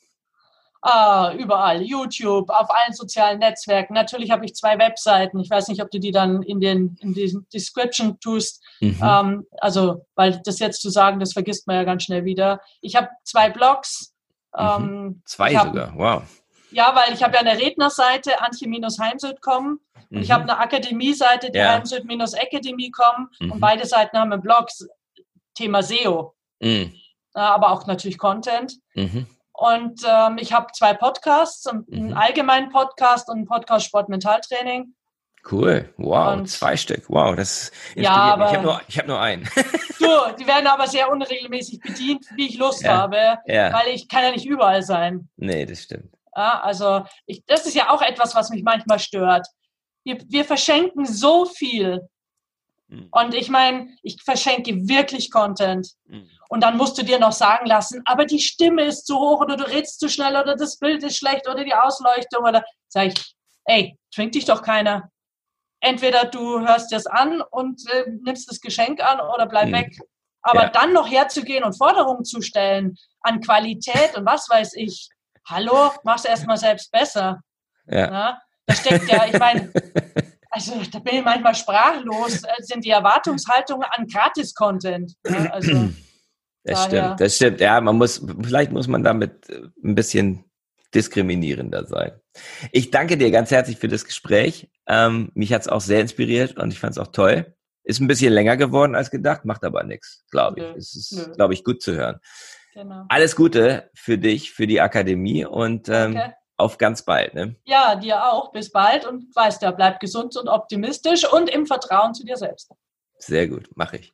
Ah, überall, YouTube, auf allen sozialen Netzwerken. Natürlich habe ich zwei Webseiten. Ich weiß nicht, ob du die dann in den in diesen Description tust. Mhm. Ähm, also, weil das jetzt zu sagen, das vergisst man ja ganz schnell wieder. Ich habe zwei Blogs. Mhm. Ähm, zwei hab, sogar, wow. Ja, weil ich habe ja eine Rednerseite, antje-heimsöd.com. Und ich mhm. habe eine Akademie-Seite, die ja. heimsöd-academy.com. Mhm. Und beide Seiten haben Blogs, Thema SEO. Mhm. Aber auch natürlich Content. Mhm. Und ähm, ich habe zwei Podcasts, einen mhm. allgemeinen Podcast und einen Podcast Sport Mentaltraining. Cool, wow, und zwei Stück, wow, das ja, aber, Ich habe nur, hab nur einen. du, die werden aber sehr unregelmäßig bedient, wie ich Lust ja, habe, ja. weil ich kann ja nicht überall sein. Nee, das stimmt. Ja, also ich, das ist ja auch etwas, was mich manchmal stört. Wir, wir verschenken so viel. Mhm. Und ich meine, ich verschenke wirklich Content. Mhm. Und dann musst du dir noch sagen lassen, aber die Stimme ist zu hoch oder du redest zu schnell oder das Bild ist schlecht oder die Ausleuchtung oder sag ich, ey, trinkt dich doch keiner. Entweder du hörst das an und äh, nimmst das Geschenk an oder bleib mhm. weg. Aber ja. dann noch herzugehen und Forderungen zu stellen an Qualität und was weiß ich, hallo, mach's erstmal selbst besser. Ja. Na? Da steckt ja, ich meine, also da bin ich manchmal sprachlos, äh, sind die Erwartungshaltungen an Gratis-Content. Also, das Daher. stimmt, das stimmt. Ja, man muss, vielleicht muss man damit äh, ein bisschen diskriminierender sein. Ich danke dir ganz herzlich für das Gespräch. Ähm, mich hat es auch sehr inspiriert und ich fand es auch toll. Ist ein bisschen länger geworden als gedacht, macht aber nichts, glaube ich. Nö. Es ist, glaube ich, gut zu hören. Genau. Alles Gute für dich, für die Akademie und ähm, auf ganz bald. Ne? Ja, dir auch. Bis bald und weißt ja, bleib gesund und optimistisch und im Vertrauen zu dir selbst. Sehr gut, mache ich.